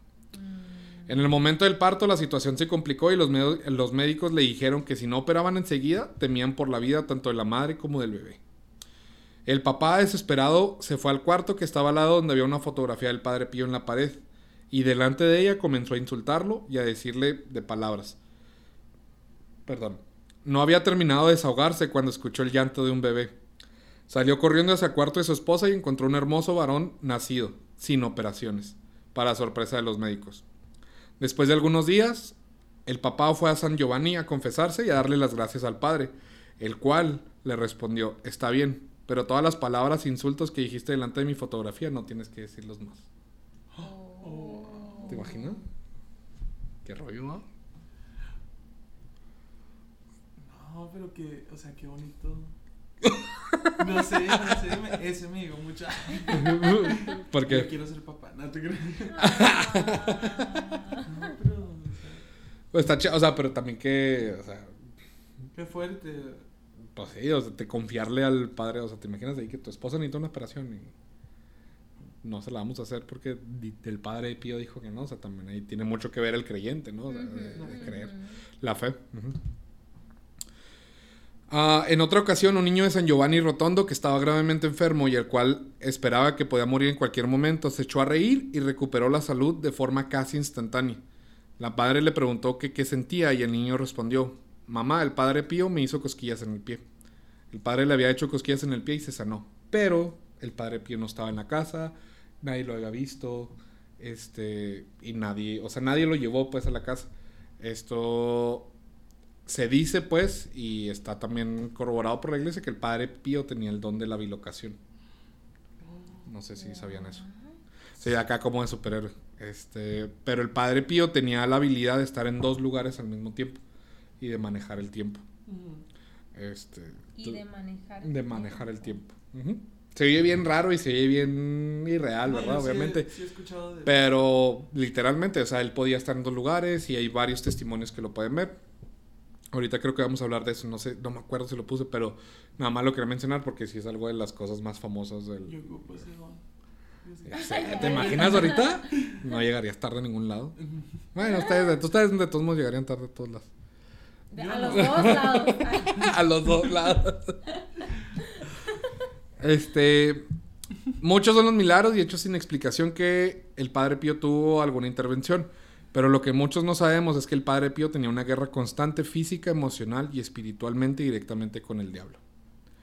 En el momento del parto la situación se complicó y los, médicos le dijeron que si no operaban enseguida temían por la vida tanto de la madre como del bebé. El papá desesperado se fue al cuarto que estaba al lado donde había una fotografía del padre Pío en la pared y delante de ella comenzó a insultarlo y a decirle de palabras. Perdón. No había terminado de desahogarse cuando escuchó el llanto de un bebé. Salió corriendo hacia el cuarto de su esposa y encontró un hermoso varón nacido, sin operaciones, para sorpresa de los médicos. Después de algunos días, el papá fue a San Giovanni a confesarse y a darle las gracias al padre, el cual le respondió, está bien, pero todas las palabras e insultos que dijiste delante de mi fotografía no tienes que decirlos más. ¿Te imaginas? Qué rollo, ¿no? No, pero que, o sea, qué bonito. No sé, no sé, me- ese me digo mucho. ¿Por Yo qué? quiero ser papá, no te. Ah. No, pero, o sea, Pues está ch- o sea, pero también que, o sea, qué fuerte. pues sí, o sea, te confiarle al padre, o sea, te imaginas ahí que tu esposa necesita una operación y no se la vamos a hacer porque el padre Pío dijo que no, o sea, también ahí tiene mucho que ver el creyente, ¿no? O sea, de, de creer. La fe. ujú. Ah, en otra ocasión, un niño de San Giovanni Rotondo que estaba gravemente enfermo y el cual esperaba que podía morir en cualquier momento, se echó a reír y recuperó la salud de forma casi instantánea. La padre le preguntó que qué sentía y el niño respondió, mamá, el padre Pío me hizo cosquillas en el pie. El padre le había hecho cosquillas en el pie y se sanó. Pero el padre Pío no estaba en la casa, nadie lo había visto, este, y nadie, o sea, nadie lo llevó pues a la casa. Esto se dice pues, y está también corroborado por la iglesia, que el padre Pío tenía el don de la bilocación. No sé si sabían eso. Sí, acá como de superhéroe. Este, pero el padre Pío tenía la habilidad de estar en dos lugares al mismo tiempo y de manejar el tiempo. Este, Y de manejar. de manejar el tiempo. Se oye bien raro y se oye bien irreal, ¿verdad? sí he- Obviamente. Sí, he escuchado de. Pero literalmente, o sea, él podía estar en dos lugares y hay varios testimonios que lo pueden ver. Ahorita creo que vamos a hablar de eso, no sé, no me acuerdo si lo puse, pero nada más lo quería mencionar porque sí es algo de las cosas más famosas del... Yo ocupo ese sé, ¿Te imaginas ahorita? No llegarías tarde a ningún lado. Bueno, ustedes, de- ustedes de todos modos llegarían tarde a todos lados. De- a los dos lados. a los dos lados. Este. Muchos son los milagros y hechos sin explicación que el Padre Pío tuvo alguna intervención. Pero lo que muchos no sabemos es que el Padre Pío tenía una guerra constante física, emocional y espiritualmente directamente con el diablo.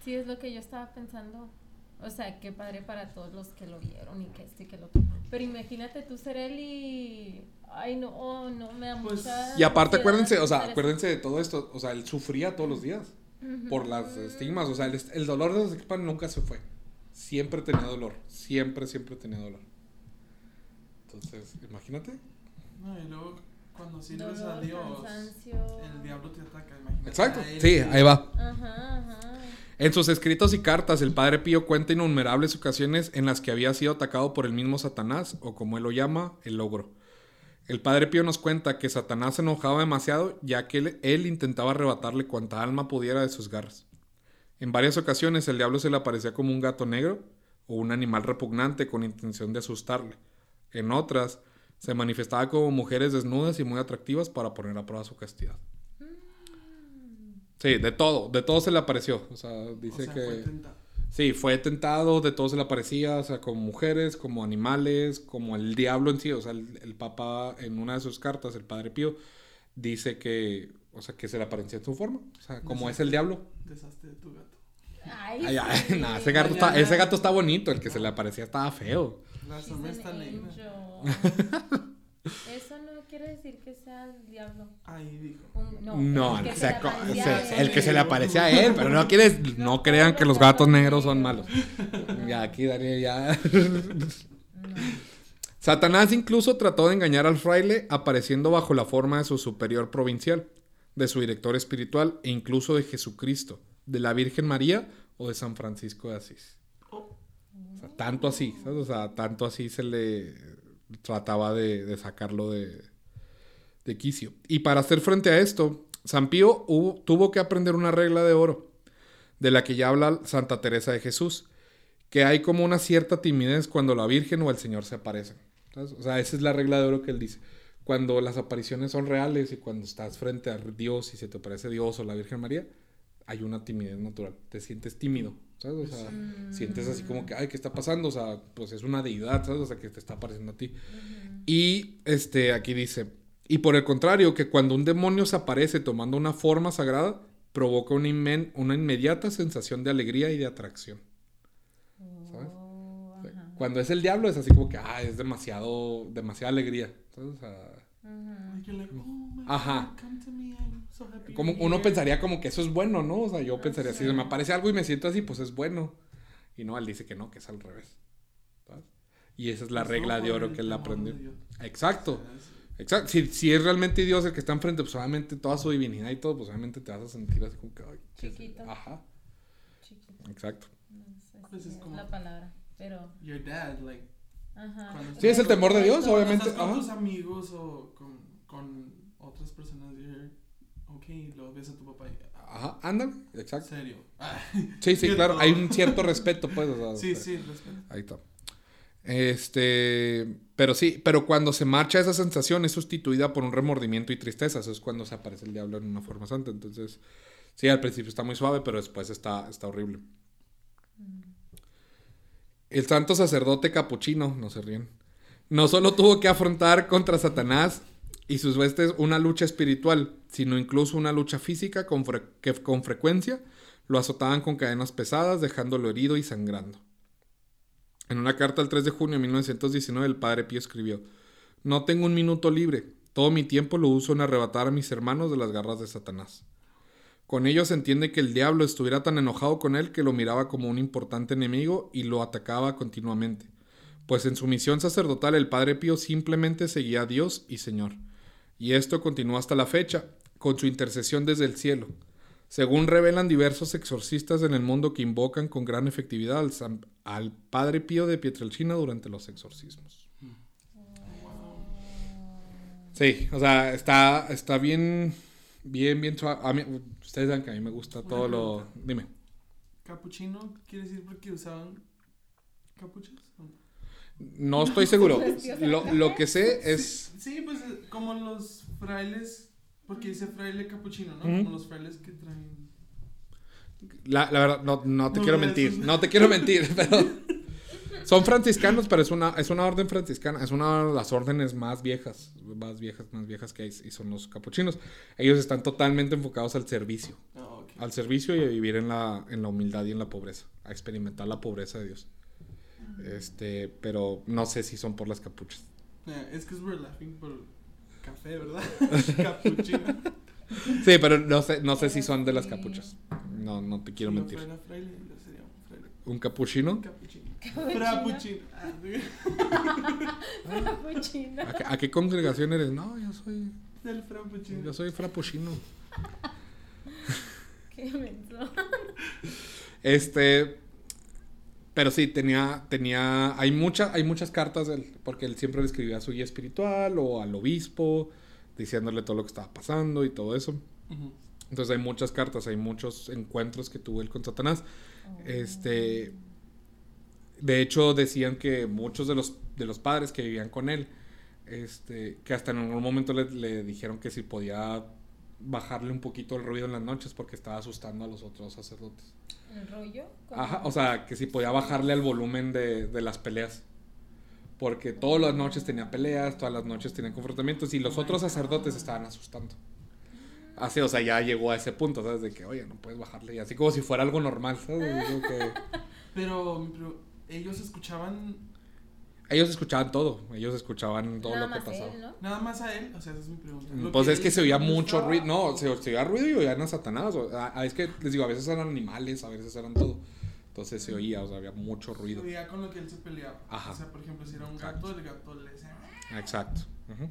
Sí, es lo que yo estaba pensando. O sea, qué padre para todos los que lo vieron y que este y que lo. Pero imagínate tú ser él y. Ay, no, oh, no, me da Pues- mucha. Y aparte, acuérdense, o sea, acuérdense de todo esto. O sea, él sufría todos los días por las estigmas. O sea, el, el dolor de los estigmas nunca se fue. Siempre tenía dolor. Siempre, siempre tenía dolor. Entonces, imagínate. No, y luego cuando sirves a Dios, cansancio. el diablo te ataca, imagínate. Exacto. Sí, ahí va. Ajá, ajá. En sus escritos y cartas, el padre Pío cuenta innumerables ocasiones en las que había sido atacado por el mismo Satanás, o como él lo llama, el logro. El padre Pío nos cuenta que Satanás se enojaba demasiado, ya que él, él intentaba arrebatarle cuanta alma pudiera de sus garras. En varias ocasiones el diablo se le aparecía como un gato negro o un animal repugnante con intención de asustarle. En otras, se manifestaba como mujeres desnudas y muy atractivas para poner a prueba su castidad. Sí, de todo, de todo se le apareció. O sea, dice o sea, que... fue tentado. Sí, fue tentado, de todo se le aparecía, o sea, como mujeres, como animales, como el diablo en sí. O sea, el, el Papa en una de sus cartas, el Padre Pío, dice que, o sea, que se le aparecía en su forma. O sea, como es el diablo. Deshazte de tu gato. Ay, Ay, ay, sí. nah, ese, gato está, ese gato está bonito, el que se le aparecía estaba feo. La She's sombra an está negra. Eso no quiere decir que sea el diablo. Ahí dijo. Un- no, No, el que se le o a él. el que se le aparecía a él, pero no quieres, no crean que los gatos negros son malos. Ya aquí Daniel ya. Satanás incluso trató de engañar al fraile apareciendo bajo la forma de su superior provincial, de su director espiritual e incluso de Jesucristo, de la Virgen María o de San Francisco de Asís. O sea, tanto así, ¿sabes? O sea, tanto así se le trataba de, sacarlo de, quicio. Y para hacer frente a esto, San Pío tuvo que aprender una regla de oro, de la que ya habla Santa Teresa de Jesús, que hay como una cierta timidez cuando la Virgen o el Señor se aparecen. O sea, esa es la regla de oro que él dice. Cuando las apariciones son reales y cuando estás frente a Dios y se te aparece Dios o la Virgen María, hay una timidez natural. Te sientes tímido, ¿sabes? O sea, sientes así como que, ay, ¿qué está pasando? O sea, pues es una deidad, ¿sabes? O sea, que te está apareciendo a ti. Y este, aquí dice, y por el contrario, que cuando un demonio se aparece tomando una forma sagrada, provoca una, inmen- una inmediata sensación de alegría y de atracción. ¿Sabes? Oh, O sea, ajá. Cuando es el diablo es así como que, ah, es demasiado, demasiada alegría. ¿sabes? O sea, Ajá. Como uno pensaría como que eso es bueno, ¿no? O sea, yo pensaría, si me aparece algo y me siento así, pues es bueno. Y no, él dice que no, que es al revés. ¿sabes? Y esa es la Pues regla no, de oro que él aprendió. de. Exacto. Es- Exacto. Si, si es realmente Dios el que está enfrente, pues obviamente toda su divinidad y todo, pues obviamente te vas a sentir así como que. ay, ¿qué es? Chiquito. Ajá, Chiquito. exacto. No sé Pues si es es como- la palabra, pero. Your dad, like. Ajá. Sí, es el temor de Dios, obviamente. Estás con Ajá. tus amigos o con, con otras personas, you're, ok, luego ves a tu papá y. Ajá, ándale, exacto. serio. Ah, Sí, sí, claro. Hay un cierto respeto, pues. o sea, sí, o sea, sí, respeto. Ahí está. Este, pero sí, pero cuando se marcha esa sensación es sustituida por un remordimiento y tristeza. Eso es cuando se aparece el diablo en una forma santa. Entonces, sí, al principio está muy suave, pero después está, está horrible. El santo sacerdote capuchino, no se ríen, no solo tuvo que afrontar contra Satanás y sus huestes una lucha espiritual, sino incluso una lucha física con que con frecuencia lo azotaban con cadenas pesadas, dejándolo herido y sangrando. En una carta el 3 de junio de 1919 el padre Pío escribió, No tengo un minuto libre, todo mi tiempo lo uso en arrebatar a mis hermanos de las garras de Satanás. Con ello se entiende que el diablo estuviera tan enojado con él que lo miraba como un importante enemigo y lo atacaba continuamente, pues en su misión sacerdotal el padre Pío simplemente seguía a Dios y Señor. Y esto continuó hasta la fecha, con su intercesión desde el cielo, según revelan diversos exorcistas en el mundo que invocan con gran efectividad al, San- al Padre Pío de Pietrelcina durante los exorcismos. Sí, o sea, está, está bien, bien, bien suave. A mí- ustedes saben que a mí me gusta Una todo lo... Dime. ¿Capuchino quiere decir porque usaban capuchas? ¿O no? Estoy seguro. Lo, lo que sé es... Sí, sí, pues como los frailes, porque dice fraile capuchino, ¿no? Como los frailes que traen. La, la verdad, no, no te No, quiero mentir. No te quiero mentir, pero... Son franciscanos, pero es una, es una orden franciscana. Es una de las órdenes más viejas. Más viejas, más viejas que hay. Y son los capuchinos. Ellos están totalmente enfocados al servicio. Ah, al servicio y a vivir en la, en la humildad y en la pobreza, a experimentar la pobreza de Dios. Este, pero no sé si son por las capuchas. Eh, es que es we're laughing por café, ¿verdad? Capuchino. Sí, pero no sé, no sé si son de las capuchas. No, no te quiero si mentir. No fuera fraile, yo sería un fraile. ¿Un capuchino? Capuchino. Capuchino. Frappuccino. Sí. Frappuccino. ¿A qué, a qué congregación eres? No, yo soy, Del frappuccino. yo soy frappuccino. Qué menso. Este, pero sí, tenía, tenía, hay, mucha, hay muchas cartas él, porque él siempre le escribía a su guía espiritual o al obispo, diciéndole todo lo que estaba pasando y todo eso. Entonces hay muchas cartas, hay muchos encuentros que tuvo él con Satanás. Este, de hecho decían que muchos de los, de los padres que vivían con él, este, que hasta en algún momento le, le dijeron que si podía bajarle un poquito el ruido en las noches porque estaba asustando a los otros sacerdotes. ¿El rollo? ¿Cómo? Ajá, o sea, que si podía bajarle al volumen de, de las peleas. Porque todas las noches tenía peleas, todas las noches tenía confrontamientos y los otros sacerdotes estaban asustando. Así, o sea, ya llegó a ese punto, ¿sabes? De que, oye, no puedes bajarle. Y así como si fuera algo normal, ¿sabes? Que Pero, pero ellos escuchaban ellos escuchaban todo, ellos escuchaban todo Nada lo que pasaba. él, ¿no? nada más a él. O sea, esa es mi pregunta. Lo Pues es que se oía no mucho estaba- ruido. No, se, se oía ruido y oían a Satanás. o- ah, es que les digo, a veces eran animales, a veces eran todo. Entonces se oía, o sea, había mucho Se ruido. oía con lo que él se peleaba. Ajá. O sea, por ejemplo, si era un Exacto. gato, el gato le decía. Exacto. Ujú.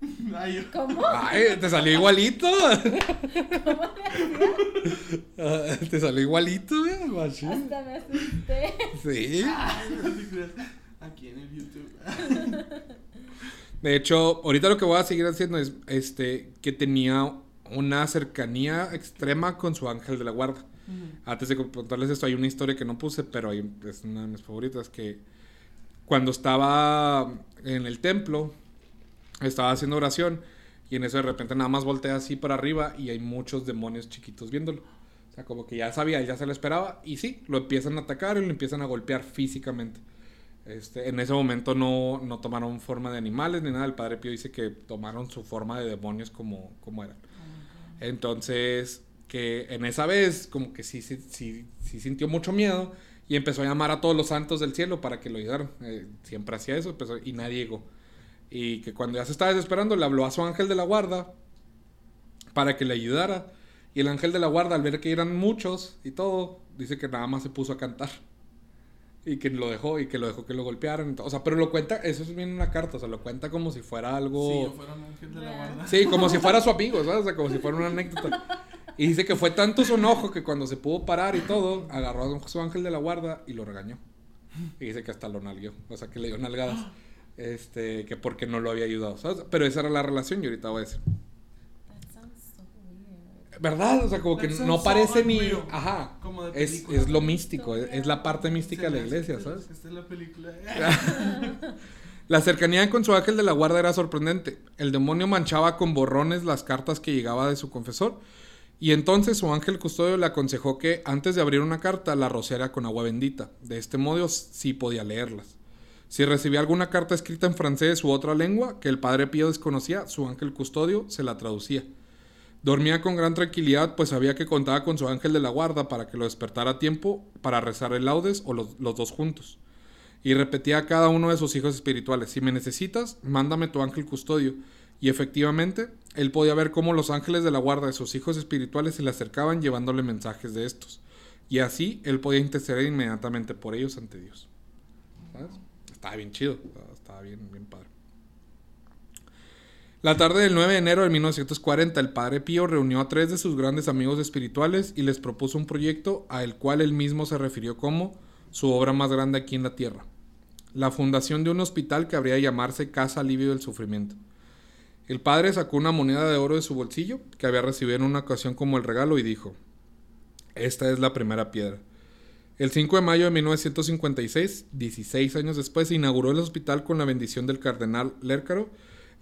Ay, ¿Cómo? Ay, te salió igualito. ¿Cómo? Ah, te salió igualito, eh, machín. Hasta me asusté. Sí. no te creas. Aquí en el YouTube. De hecho, ahorita lo que voy a seguir haciendo es este que tenía una cercanía extrema con su ángel de la guarda. Antes de contarles esto, hay una historia que no puse, pero hay- es una de mis favoritas, que cuando estaba en el templo, estaba haciendo oración y en eso de repente nada más voltea así para arriba y hay muchos demonios chiquitos viéndolo. O sea, como que ya sabía, ya se lo esperaba y sí, lo empiezan a atacar y lo empiezan a golpear físicamente. Este, en ese momento no, no tomaron forma de animales ni nada. El Padre Pío dice que tomaron su forma de demonios como, como eran. Entonces, que en esa vez, como que sí, sí, sí, sí sintió mucho miedo y empezó a llamar a todos los santos del cielo para que lo ayudaran. Eh, siempre hacía eso empezó, y nadie llegó. Y que cuando ya se estaba desesperando, le habló a su ángel de la guarda para que le ayudara. Y el ángel de la guarda, al ver que eran muchos y todo, dice que nada más se puso a cantar. Y que lo dejó, y que lo dejó que lo golpearan. y todo. O sea, pero lo cuenta, eso es bien en una carta, o sea, lo cuenta como si fuera algo... Si yo fuera un ángel de la guarda. Sí, como si fuera su amigo, ¿sabes? O sea, como si fuera una anécdota. Y dice que fue tanto su enojo que cuando se pudo parar y todo, agarró a su ángel de la guarda y lo regañó. Y dice que hasta lo nalgueó, o sea, que le dio nalgadas. Este, que porque no lo había ayudado, ¿sabes? Pero esa era la relación y ahorita voy a decir. ¿Verdad? O sea, como que no parece ni... Ajá. Como de Es, es lo místico, es, es la parte mística de la iglesia, ¿sabes? Esta es la película. La cercanía con su ángel de la guarda era sorprendente. El demonio manchaba con borrones las cartas que llegaba de su confesor. Y entonces su ángel custodio le aconsejó que antes de abrir una carta la rociara con agua bendita. De este modo sí podía leerlas. Si recibía alguna carta escrita en francés u otra lengua que el padre Pío desconocía, su ángel custodio se la traducía. Dormía con gran tranquilidad, pues sabía que contaba con su ángel de la guarda para que lo despertara a tiempo para rezar el laudes o los, dos juntos. Y repetía a cada uno de sus hijos espirituales, si me necesitas, mándame tu ángel custodio. Y efectivamente, él podía ver cómo los ángeles de la guarda de sus hijos espirituales se le acercaban llevándole mensajes de estos. Y así él podía interceder inmediatamente por ellos ante Dios. ¿Sabes? Estaba bien chido, estaba bien, bien padre. La tarde del 9 de enero de 1940, el padre Pío reunió a tres de sus grandes amigos espirituales y les propuso un proyecto al cual él mismo se refirió como su obra más grande aquí en la tierra. La fundación de un hospital que habría de llamarse Casa Alivio del Sufrimiento. El padre sacó una moneda de oro de su bolsillo que había recibido en una ocasión como el regalo y dijo, esta es la primera piedra. El 5 de mayo de 1956, 16 años después, se inauguró el hospital con la bendición del cardenal Lércaro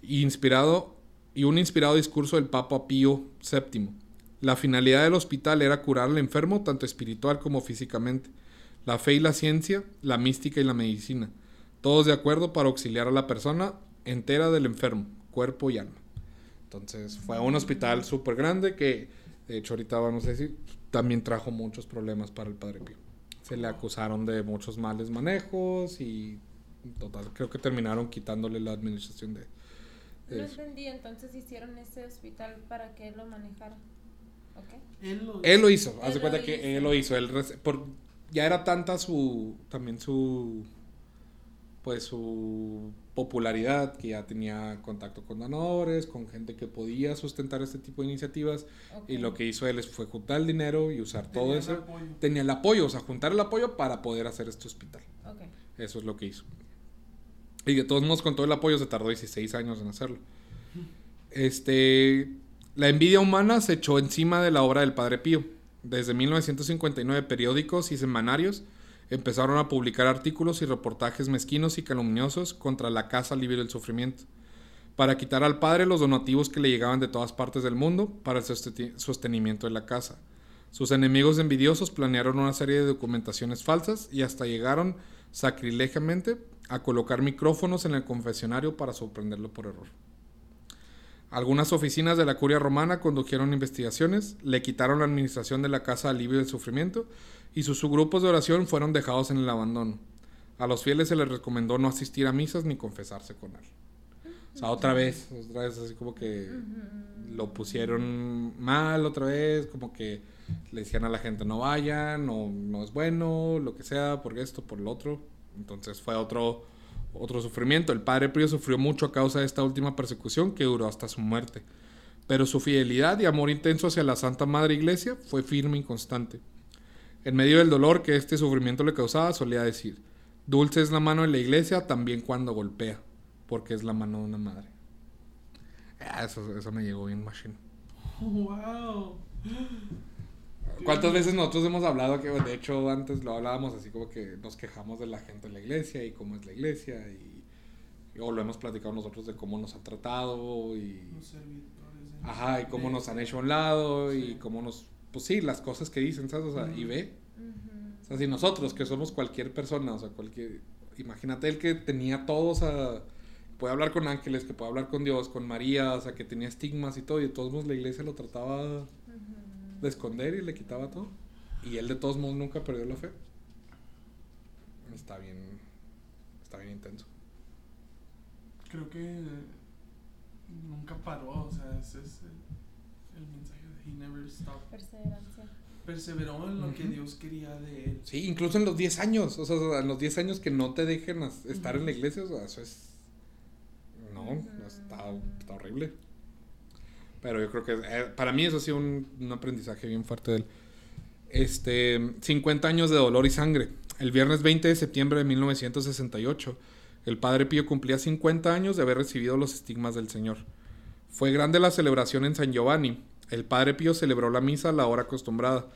inspirado, y un inspirado discurso del Papa Pío VII. La finalidad del hospital era curar al enfermo tanto espiritual como físicamente. La fe y la ciencia, la mística y la medicina. Todos de acuerdo para auxiliar a la persona entera del enfermo, cuerpo y alma. Entonces fue un hospital súper grande que De hecho, ahorita vamos a decir, también trajo muchos problemas para el Padre Pío. Se le acusaron de muchos males manejos y total, creo que terminaron quitándole la administración de, No eso. entendí, entonces hicieron ese hospital para que él lo manejara. ¿Ok? Él lo, Él lo hizo, haz de cuenta lo que hizo. él lo hizo. Él por, ya era tanta su, también su, pues su popularidad, que ya tenía contacto con donadores, con gente que podía sustentar este tipo de iniciativas. Y Ok. lo que hizo él fue juntar el dinero y usar todo tenía eso. apoyo. Tenía el apoyo, o sea, juntar el apoyo para poder hacer este hospital. Ok. Eso es lo que hizo. Y de todos modos, con todo el apoyo, se tardó 16 años en hacerlo. Este, la envidia humana se echó encima de la obra del Padre Pío. Desde 1959, periódicos y semanarios empezaron a publicar artículos y reportajes mezquinos y calumniosos contra la Casa Libre del Sufrimiento, para quitar al Padre los donativos que le llegaban de todas partes del mundo para el sosteni- sostenimiento de la casa. Sus enemigos envidiosos planearon una serie de documentaciones falsas y hasta llegaron sacrilegiamente a colocar micrófonos en el confesionario para sorprenderlo por error. Algunas oficinas de la curia romana condujeron investigaciones, le quitaron la administración de la Casa de Alivio del Sufrimiento y sus subgrupos de oración fueron dejados en el abandono. A los fieles se les recomendó no asistir a misas ni confesarse con él. O sea, otra vez, otra vez así como que lo pusieron mal otra vez, como que le decían a la gente no vayan, o no es bueno, lo que sea, por esto, por lo otro. Entonces fue otro, otro sufrimiento. El padre Pío sufrió mucho a causa de esta última persecución que duró hasta su muerte. Pero su fidelidad y amor intenso hacia la Santa Madre Iglesia fue firme y constante. En medio del dolor que este sufrimiento le causaba, solía decir, dulce es la mano de la iglesia también cuando golpea, porque es la mano de una madre. Ah, eso, eso me llegó bien machine. ¡Wow! ¿Cuántas veces nosotros hemos hablado que, de hecho, antes lo hablábamos así como que nos quejamos de la gente de la iglesia y cómo es la iglesia y, o lo hemos platicado nosotros de cómo nos han tratado y, Los servidores. de- ajá, y cómo nos han hecho a un lado y Sí. cómo nos, pues sí, las cosas que dicen, ¿sabes? O sea, y Ujú. ve, Ujú. o sea, si nosotros que somos cualquier persona, o sea, cualquier, imagínate el que tenía todos a, puede hablar con ángeles, que puede hablar con Dios, con María, o sea, que tenía estigmas y todo, y de todos modos la iglesia lo trataba. De esconder y le quitaba todo. Y él de todos modos nunca perdió la fe. Está bien, está bien intenso. Creo que nunca paró, o sea, ese es el, el mensaje de He never stopped. Perseverancia. Perseveró en lo que. Dios quería de él. Sí, incluso en los 10 años, o sea, en los 10 años que no te dejen estar en la iglesia, o sea, eso es... No, está, está horrible. Pero yo creo que eh, para mí eso ha sido un, un aprendizaje bien fuerte de él. Este, 50 años de dolor y sangre. El viernes 20 de septiembre de 1968, el padre Pío cumplía 50 años de haber recibido los estigmas del Señor. Fue grande la celebración en San Giovanni. El padre Pío celebró la misa a la hora acostumbrada.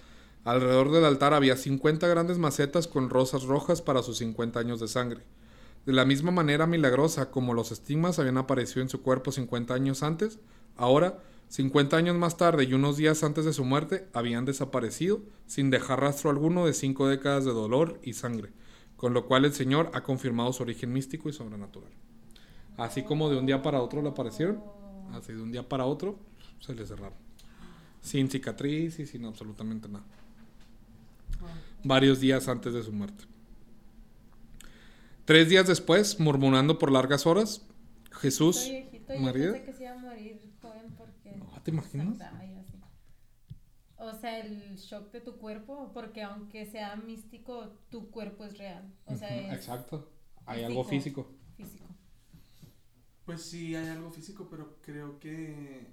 Alrededor del altar había 50 grandes macetas con rosas rojas para sus 50 años de sangre. De la misma manera milagrosa como los estigmas habían aparecido en su cuerpo 50 años antes, ahora, 50 años más tarde y unos días antes de su muerte, habían desaparecido sin dejar rastro alguno de cinco décadas de dolor y sangre, con lo cual el Señor ha confirmado su origen místico y sobrenatural. Así como de un día para otro le aparecieron, así de un día para otro se le cerraron. Sin cicatriz y sin absolutamente nada. Varios días antes de su muerte. Tres días después, murmurando por largas horas, Jesús... Soy viejito, yo María. pensé que se iba a morir joven porque... No, ¿te imaginas? O sea, el shock de tu cuerpo, porque aunque sea místico, tu cuerpo es real. O sea, Ujú, es Exacto. Hay algo físico. físico. Pues sí, hay algo físico, pero creo que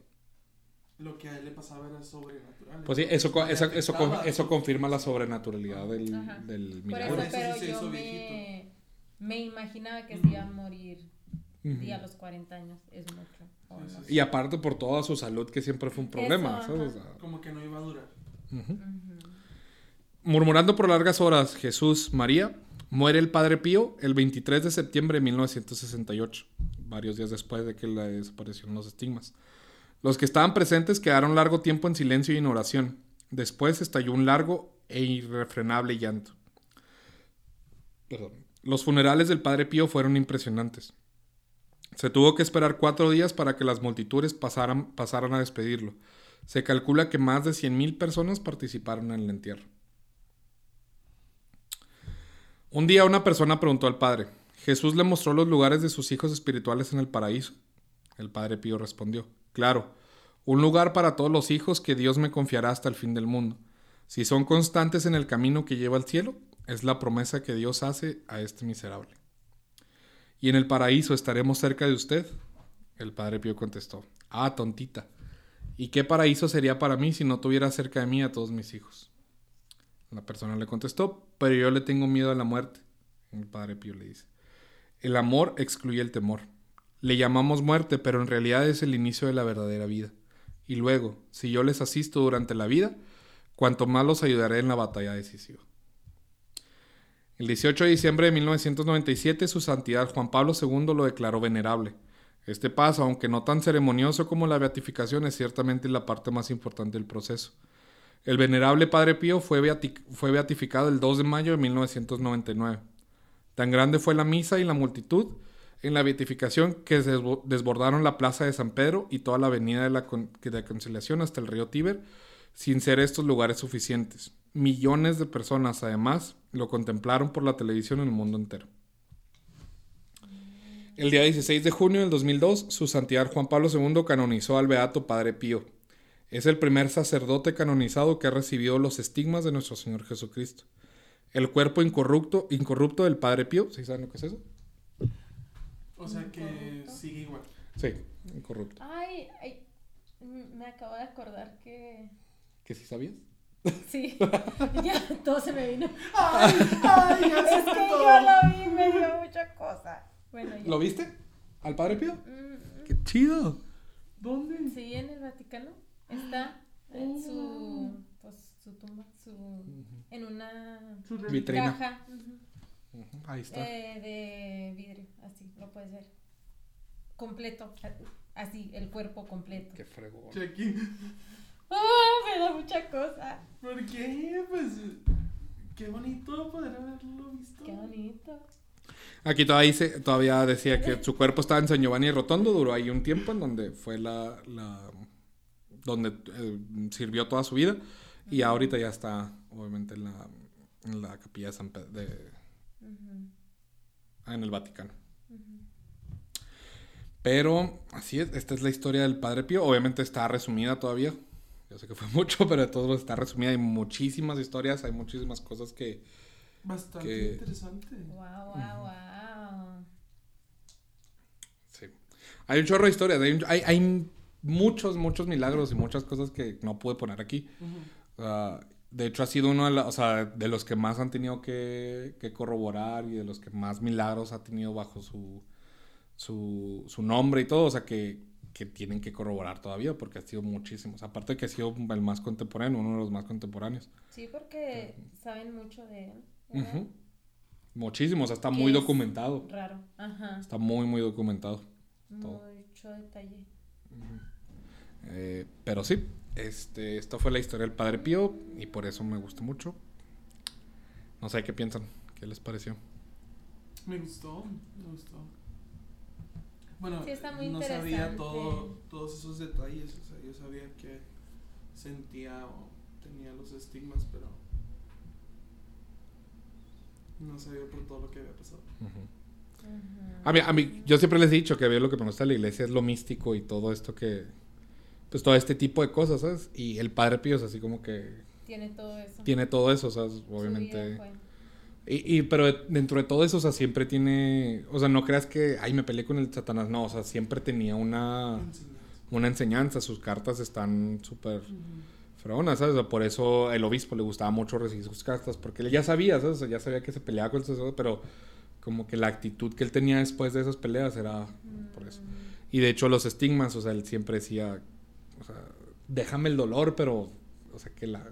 lo que a él le pasaba era sobrenatural. Pues sí, eso, eso, eso, eso confirma la sobrenaturalidad del, Ajá. del Por milagro. eso, eso pero sí yo me, me imaginaba que se iba a morir y a los 40 años. Es mucho. Sí, sí. Y aparte por toda su salud, que siempre fue un problema. Eso, ¿sabes? ajá. O sea, Como que no iba a durar. Murmurando por largas horas, Jesús, María, muere el Padre Pío el 23 de septiembre de 1968, varios días después de que le desaparecieron los estigmas. Los que estaban presentes quedaron largo tiempo en silencio y en oración. Después estalló un largo e irrefrenable llanto. Perdón. Los funerales del Padre Pío fueron impresionantes. Se tuvo que esperar cuatro días para que las multitudes pasaran, pasaran a despedirlo. Se calcula que más de 100.000 personas participaron en el entierro. Un día una persona preguntó al padre, ¿Jesús le mostró los lugares de sus hijos espirituales en el paraíso? El padre Pío respondió, claro, un lugar para todos los hijos que Dios me confiará hasta el fin del mundo. Si son constantes en el camino que lleva al cielo, es la promesa que Dios hace a este miserable. ¿Y en el paraíso estaremos cerca de usted? El padre Pío contestó, ah, tontita. ¿Y qué paraíso sería para mí si no tuviera cerca de mí a todos mis hijos? La persona le contestó, pero yo le tengo miedo a la muerte. El padre Pío le dice, el amor excluye el temor. Le llamamos muerte, pero en realidad es el inicio de la verdadera vida. Y luego, si yo les asisto durante la vida, cuanto más los ayudaré en la batalla decisiva. El 18 de diciembre de 1997, su santidad Juan Pablo II lo declaró venerable. Este paso, aunque no tan ceremonioso como la beatificación, es ciertamente la parte más importante del proceso. El venerable Padre Pío fue, beatificado el 2 de mayo de 1999. Tan grande fue la misa y la multitud en la beatificación que desbordaron la plaza de San Pedro y toda la avenida de la, Conciliación hasta el río Tíber, sin ser estos lugares suficientes. Millones de personas, además, lo contemplaron por la televisión en el mundo entero. El día 16 de junio del 2002, su santidad Juan Pablo II canonizó al beato Padre Pío. Es el primer sacerdote canonizado que ha recibido los estigmas de nuestro Señor Jesucristo. El cuerpo incorrupto, incorrupto del Padre Pío, ¿sí saben lo que es eso? O sea que sigue igual. Sí, incorrupto. Ay, ay, me acabo de acordar que... ¿Que sí sabías? Sí, ya todo se me vino. Ay, ay, ya Es que yo lo vi, me dio mucha cosa. Bueno, ya. ¿Lo viste? ¿Al Padre Pío? Mm, ¡Qué chido! ¿Dónde? Sí, en el Vaticano está en su, pues, su tumba, su, en una Su. Vitrina. caja Ujú, Ahí está. eh, de vidrio, así, lo puedes ver. Completo, así, el cuerpo completo. Qué fregón. Chequi. ¡Ah! me da mucha cosa. ¿Por qué? Pues qué bonito poder haberlo visto. Qué bonito. Aquí todavía, dice, todavía decía que su cuerpo estaba en San Giovanni Rotondo, duró ahí un tiempo en donde fue la, la donde eh, sirvió toda su vida y ahorita ya está obviamente en la, en la capilla de San Pedro, de, ah, en el Vaticano. Pero así es, esta es la historia del Padre Pío, obviamente está resumida todavía, yo sé que fue mucho, pero de todos modos está resumida, hay muchísimas historias, hay muchísimas cosas que... Bastante Que- interesante. Wow, wow, wow. Sí. Hay un chorro de historias, hay, un- hay, hay muchos, muchos milagros y muchas cosas que no pude poner aquí. Sea, de hecho, ha sido uno de, la- o sea, de los que más han tenido que, que corroborar y de los que más milagros ha tenido bajo su, su, su nombre y todo. O sea, que, que tienen que corroborar todavía porque ha sido muchísimos. Aparte de que ha sido el más contemporáneo, uno de los más contemporáneos. Sí, porque saben mucho de él. ¿verdad? Ujú. Muchísimos, está Que muy es documentado. Raro. Ajá. Está muy, muy documentado. todo. Mucho detalle. Eh, pero sí, este, esta fue la historia del Padre Pío y por eso me gustó mucho. No sé qué piensan, qué les pareció. Me gustó, me gustó. Bueno, Sí, está muy no sabía todo, todos esos detalles. O sea, yo sabía que sentía o tenía los estigmas, pero no sabía por todo lo que había pasado. A mí, a mí, yo siempre les he dicho que a mí lo que me gusta de la iglesia es lo místico y todo esto que, pues todo este tipo de cosas, ¿sabes? Y el Padre Pío es así como que Tiene todo eso. tiene todo eso, ¿sabes? Su Obviamente. Y, y- pero dentro de todo eso, o sea, siempre tiene, o sea, no creas que, ay, me peleé con el Satanás, no, o sea, siempre tenía una, Enseñanza. una enseñanza, sus cartas están súper fregonas, ¿sabes? O sea, por eso el obispo le gustaba mucho recibir sus cartas, porque él ya sabía, ¿sabes? O sea, ya sabía que se peleaba con el sacerdote, pero como que la actitud que él tenía después de esas peleas era por eso. Y de hecho los estigmas, o sea, él siempre decía, o sea, déjame el dolor, pero, o sea, que la,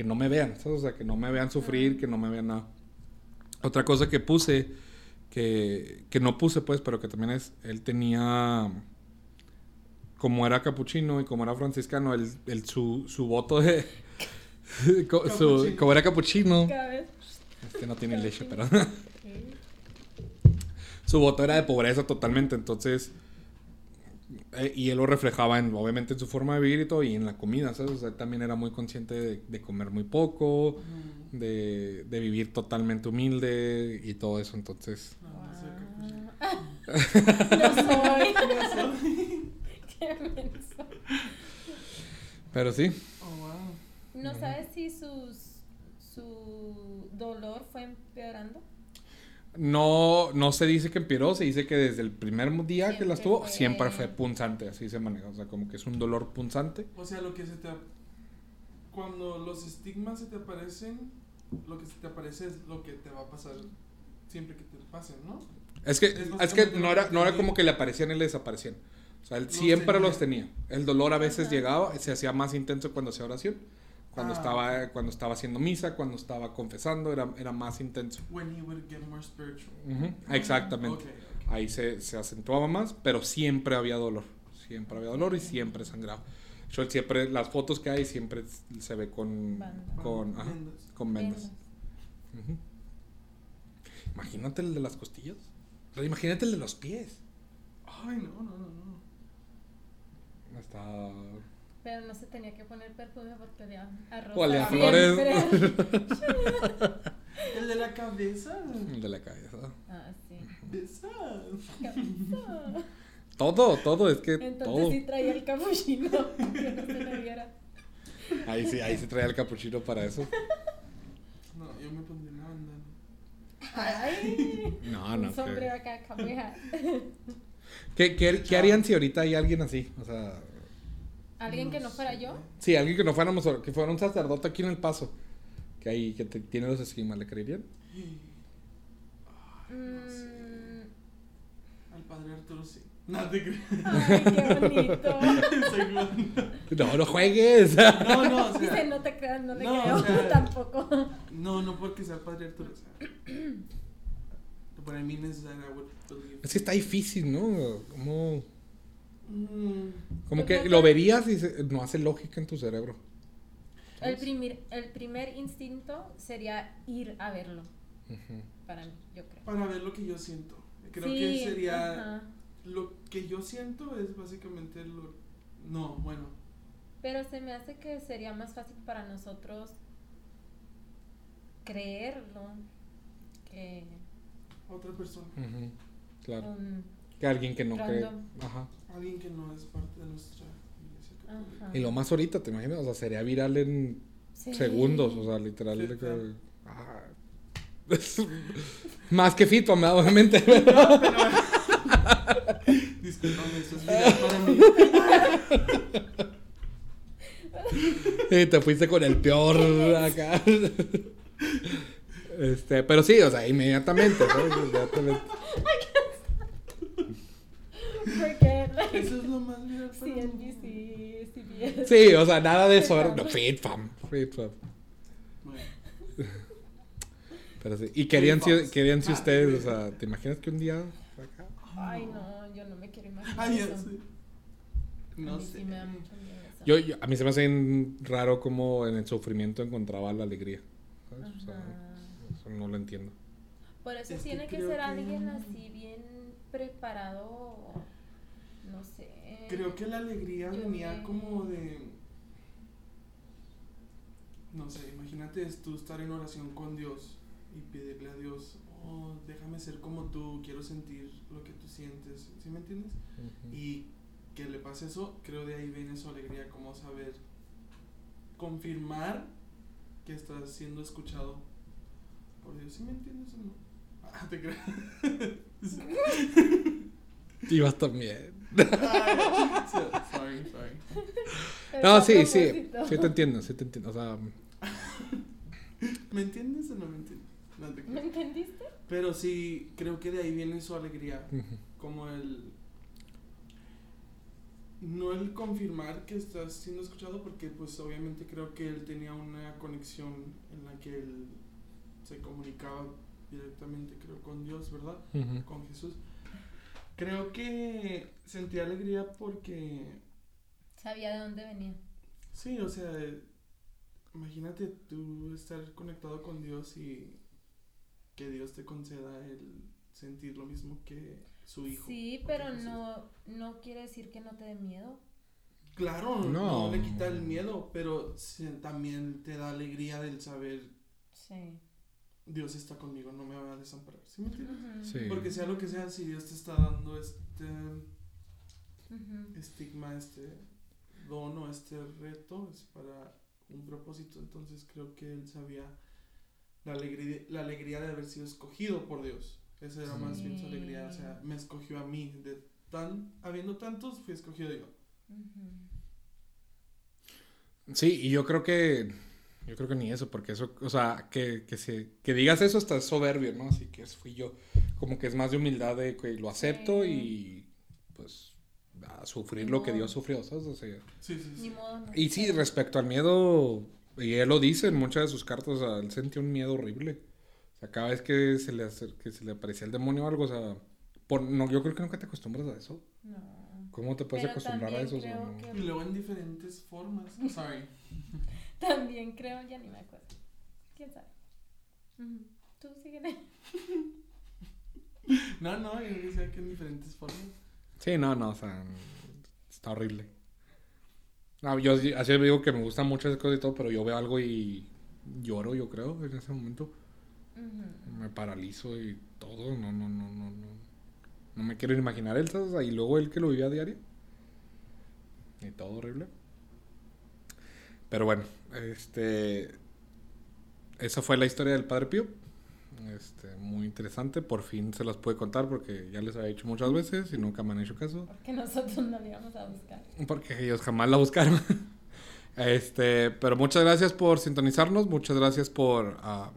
que no me vean, ¿sabes? O sea, que no me vean sufrir, que no me vean nada. Otra cosa que puse, que, que no puse pues, pero que también es, él tenía, como era capuchino y como era franciscano, él, él- su, su voto de... su- como era capuchino, este no tiene leche, pero... Su voto era de pobreza totalmente, entonces eh, y él lo reflejaba en, obviamente en su forma de vivir y todo, y en la comida, ¿sabes? O sea, él también era muy consciente de, de comer muy poco, Mm, de, de vivir totalmente humilde y todo eso, entonces... Sé qué No soy. No soy. Qué menso. Pero sí, Oh, wow. ¿No sabes si sus, su dolor fue empeorando? No, no se dice que empeoró, se dice que desde el primer día que las tuvo, fue- siempre fue punzante, así se maneja, o sea, como que es un dolor punzante. O sea, lo que se te... Cuando los estigmas se te aparecen, lo que se te aparece es lo que te va a pasar siempre que te pasen, ¿no? Es que, Es es que no era, no era como que le aparecían y le desaparecían. O sea, él Los siempre tenía. los tenía. El dolor a veces Ajá. llegaba, se hacía más intenso cuando hacía oración. Cuando, Ah, estaba, cuando estaba haciendo misa, cuando estaba confesando, era, era más intenso. When you would get more spiritual. Exactamente. Ahí se, se acentuaba más, pero siempre había dolor. Siempre había dolor y siempre sangraba. Yo siempre, las fotos que hay siempre se ve con, Banda. con, ajá, con vendas. Imagínate el de las costillas. Imagínate el de los pies. Ay, no, no, no, no. Está. Pero no se tenía que poner perfume porque olía a rosa. Olía a siempre. El de la cabeza. El de la cabeza. ah, sí. Cabeza. Todo, todo, es que Entonces todo. sí traía el capuchino. que no se le viera. Ahí sí, ahí se traía el capuchino para eso. No, yo me pondría una bandana. Ay. No, no. Un sombrero acá, cabuja. ¿Qué, qué, qué harían si ahorita hay alguien así? O sea, ¿Alguien que no fuera yo? sí, alguien que no fuéramos, que fuera un sacerdote aquí en el paso. Que ahí, que te- tiene los esquemas, ¿le creerían? Mm, Al padre Arturo sí. No te creas. Ay, qué bonito. No, no juegues. No, no, o Dice, sea. no te creas, no le No, creo o sea- tampoco. No, no porque sea el padre Arturo. O sea. Para mí necesario, believe. Es que está difícil, ¿no? Como, Mm, como que lo verías y se- no hace lógica en tu cerebro. El primer, el primer instinto sería ir a verlo, para mí, yo creo. para ver lo que yo siento. Creo Sí, que sería. Lo que yo siento es básicamente lo. No, bueno. Pero se me hace que sería más fácil para nosotros creerlo que Otra persona. Claro. Que alguien que no cree. Random. Ajá. Alguien que no es parte de nuestra iglesia. Y lo más ahorita, ¿te imaginas? O sea, sería viral en Sí. segundos, o sea, literal. Sí, de que- claro. Ah. Más que Fitpa, obviamente. Disculpame, eso es viral para mí. Y te fuiste con el peor acá. Este, pero sí, o sea, inmediatamente, ¿sabes? Inmediatamente. Porque, like, Eso es lo más viral para mí. CNBC, CBS. Sí, o sea, nada de eso. era- No, FitFam. FitFam. Bueno, Pero sí. Y querían si, querían si Ah, ustedes, o sea, ¿te imaginas que un día acá? Ay, no, yo no me quiero imaginar Ay, ya eso. sé. A No mí sé. sí me da mucho miedo eso. Yo, yo- a mí se me hace bien raro como en el sufrimiento encontraba la alegría. ¿sabes? O sea, eso no lo entiendo. Por eso Es que tiene que, creo ser que- alguien así bien preparado, no sé. Creo que la alegría Yo venía me- como de. No sé, imagínate tú estar en oración con Dios y pedirle a Dios, oh, déjame ser como tú, quiero sentir lo que tú sientes, ¿sí me entiendes? Y que le pase eso, creo de ahí viene su alegría, como saber confirmar que estás siendo escuchado por Dios, ¿sí me entiendes o no? Ah, te creo. Ibas también. Sorry, sorry. No, sí, sí. Sí te entiendo, sí te entiendo. O sea, ¿Me entiendes o no me entiendes? No te creo. ¿Me entendiste? Pero sí, creo que de ahí viene su alegría. Como el. No el confirmar que estás siendo escuchado, porque, pues, obviamente creo que él tenía una conexión en la que él se comunicaba directamente, creo, con Dios, ¿verdad? Con Jesús. Creo que sentía alegría porque. Sabía de dónde venía. Sí, o sea, eh, imagínate tú estar conectado con Dios y que Dios te conceda el sentir lo mismo que su hijo. Sí, pero no, no quiere decir que no te dé miedo. Claro, No. no, le quita el miedo, pero se- también te da alegría del saber Sí. Dios está conmigo, no me va a desamparar. ¿Sí me entiendes? Sí. Porque sea lo que sea, si Dios te está dando este estigma, este don o este reto, es para un propósito. Entonces creo que él sabía la alegría, la alegría de haber sido escogido por Dios. Esa era más bien su alegría. O sea, me escogió a mí. De tan, habiendo tantos, fui escogido yo. Sí, y yo creo que. Yo creo que ni eso, porque eso, o sea, que, que, se, que digas eso está soberbio, ¿no? Así que fui yo. Como que es más de humildad de que lo acepto Sí. y pues a sufrir Ni lo que modo. Dios sufrió, ¿sabes? O sea, Sí, sí, sí. Ni modo. no. y sí, respecto al miedo, y él lo dice en muchas de sus cartas, o sea, él sentía un miedo horrible. O sea, cada vez que se le, acer- que se le aparecía el demonio o algo, o sea, por, no, yo creo que nunca te acostumbras a eso. No. ¿Cómo te puedes Pero acostumbrar a eso? O creo no. que- Y luego en diferentes formas. Sorry. También creo, ya ni me acuerdo. ¿Quién sabe? Tú síguele. No, no, yo decía que en diferentes formas. Sí, no, no, o sea, está horrible. No, yo sí- así digo que me gustan muchas cosas y todo, pero yo veo algo y lloro, yo creo, en ese momento. Me paralizo y todo, no, no, no, no, no. No me quiero imaginar él, ¿sabes? Y luego él que lo vivía a diario. Y todo horrible. Pero bueno, este... Esa fue la historia del Padre Pío. Este, muy interesante. Por fin se las pude contar porque ya les había dicho muchas veces y nunca me han hecho caso. Porque nosotros no le íbamos a buscar. Porque ellos jamás la buscaron. Este, pero muchas gracias por sintonizarnos, muchas gracias por, ah,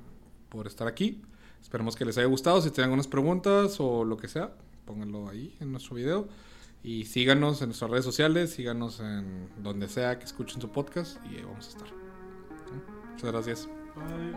por estar aquí. Esperemos que les haya gustado. Si tienen algunas preguntas o lo que sea, pónganlo ahí en nuestro video. Y síganos en nuestras redes sociales, síganos en donde sea que escuchen su podcast y ahí vamos a estar. Muchas gracias. Bye.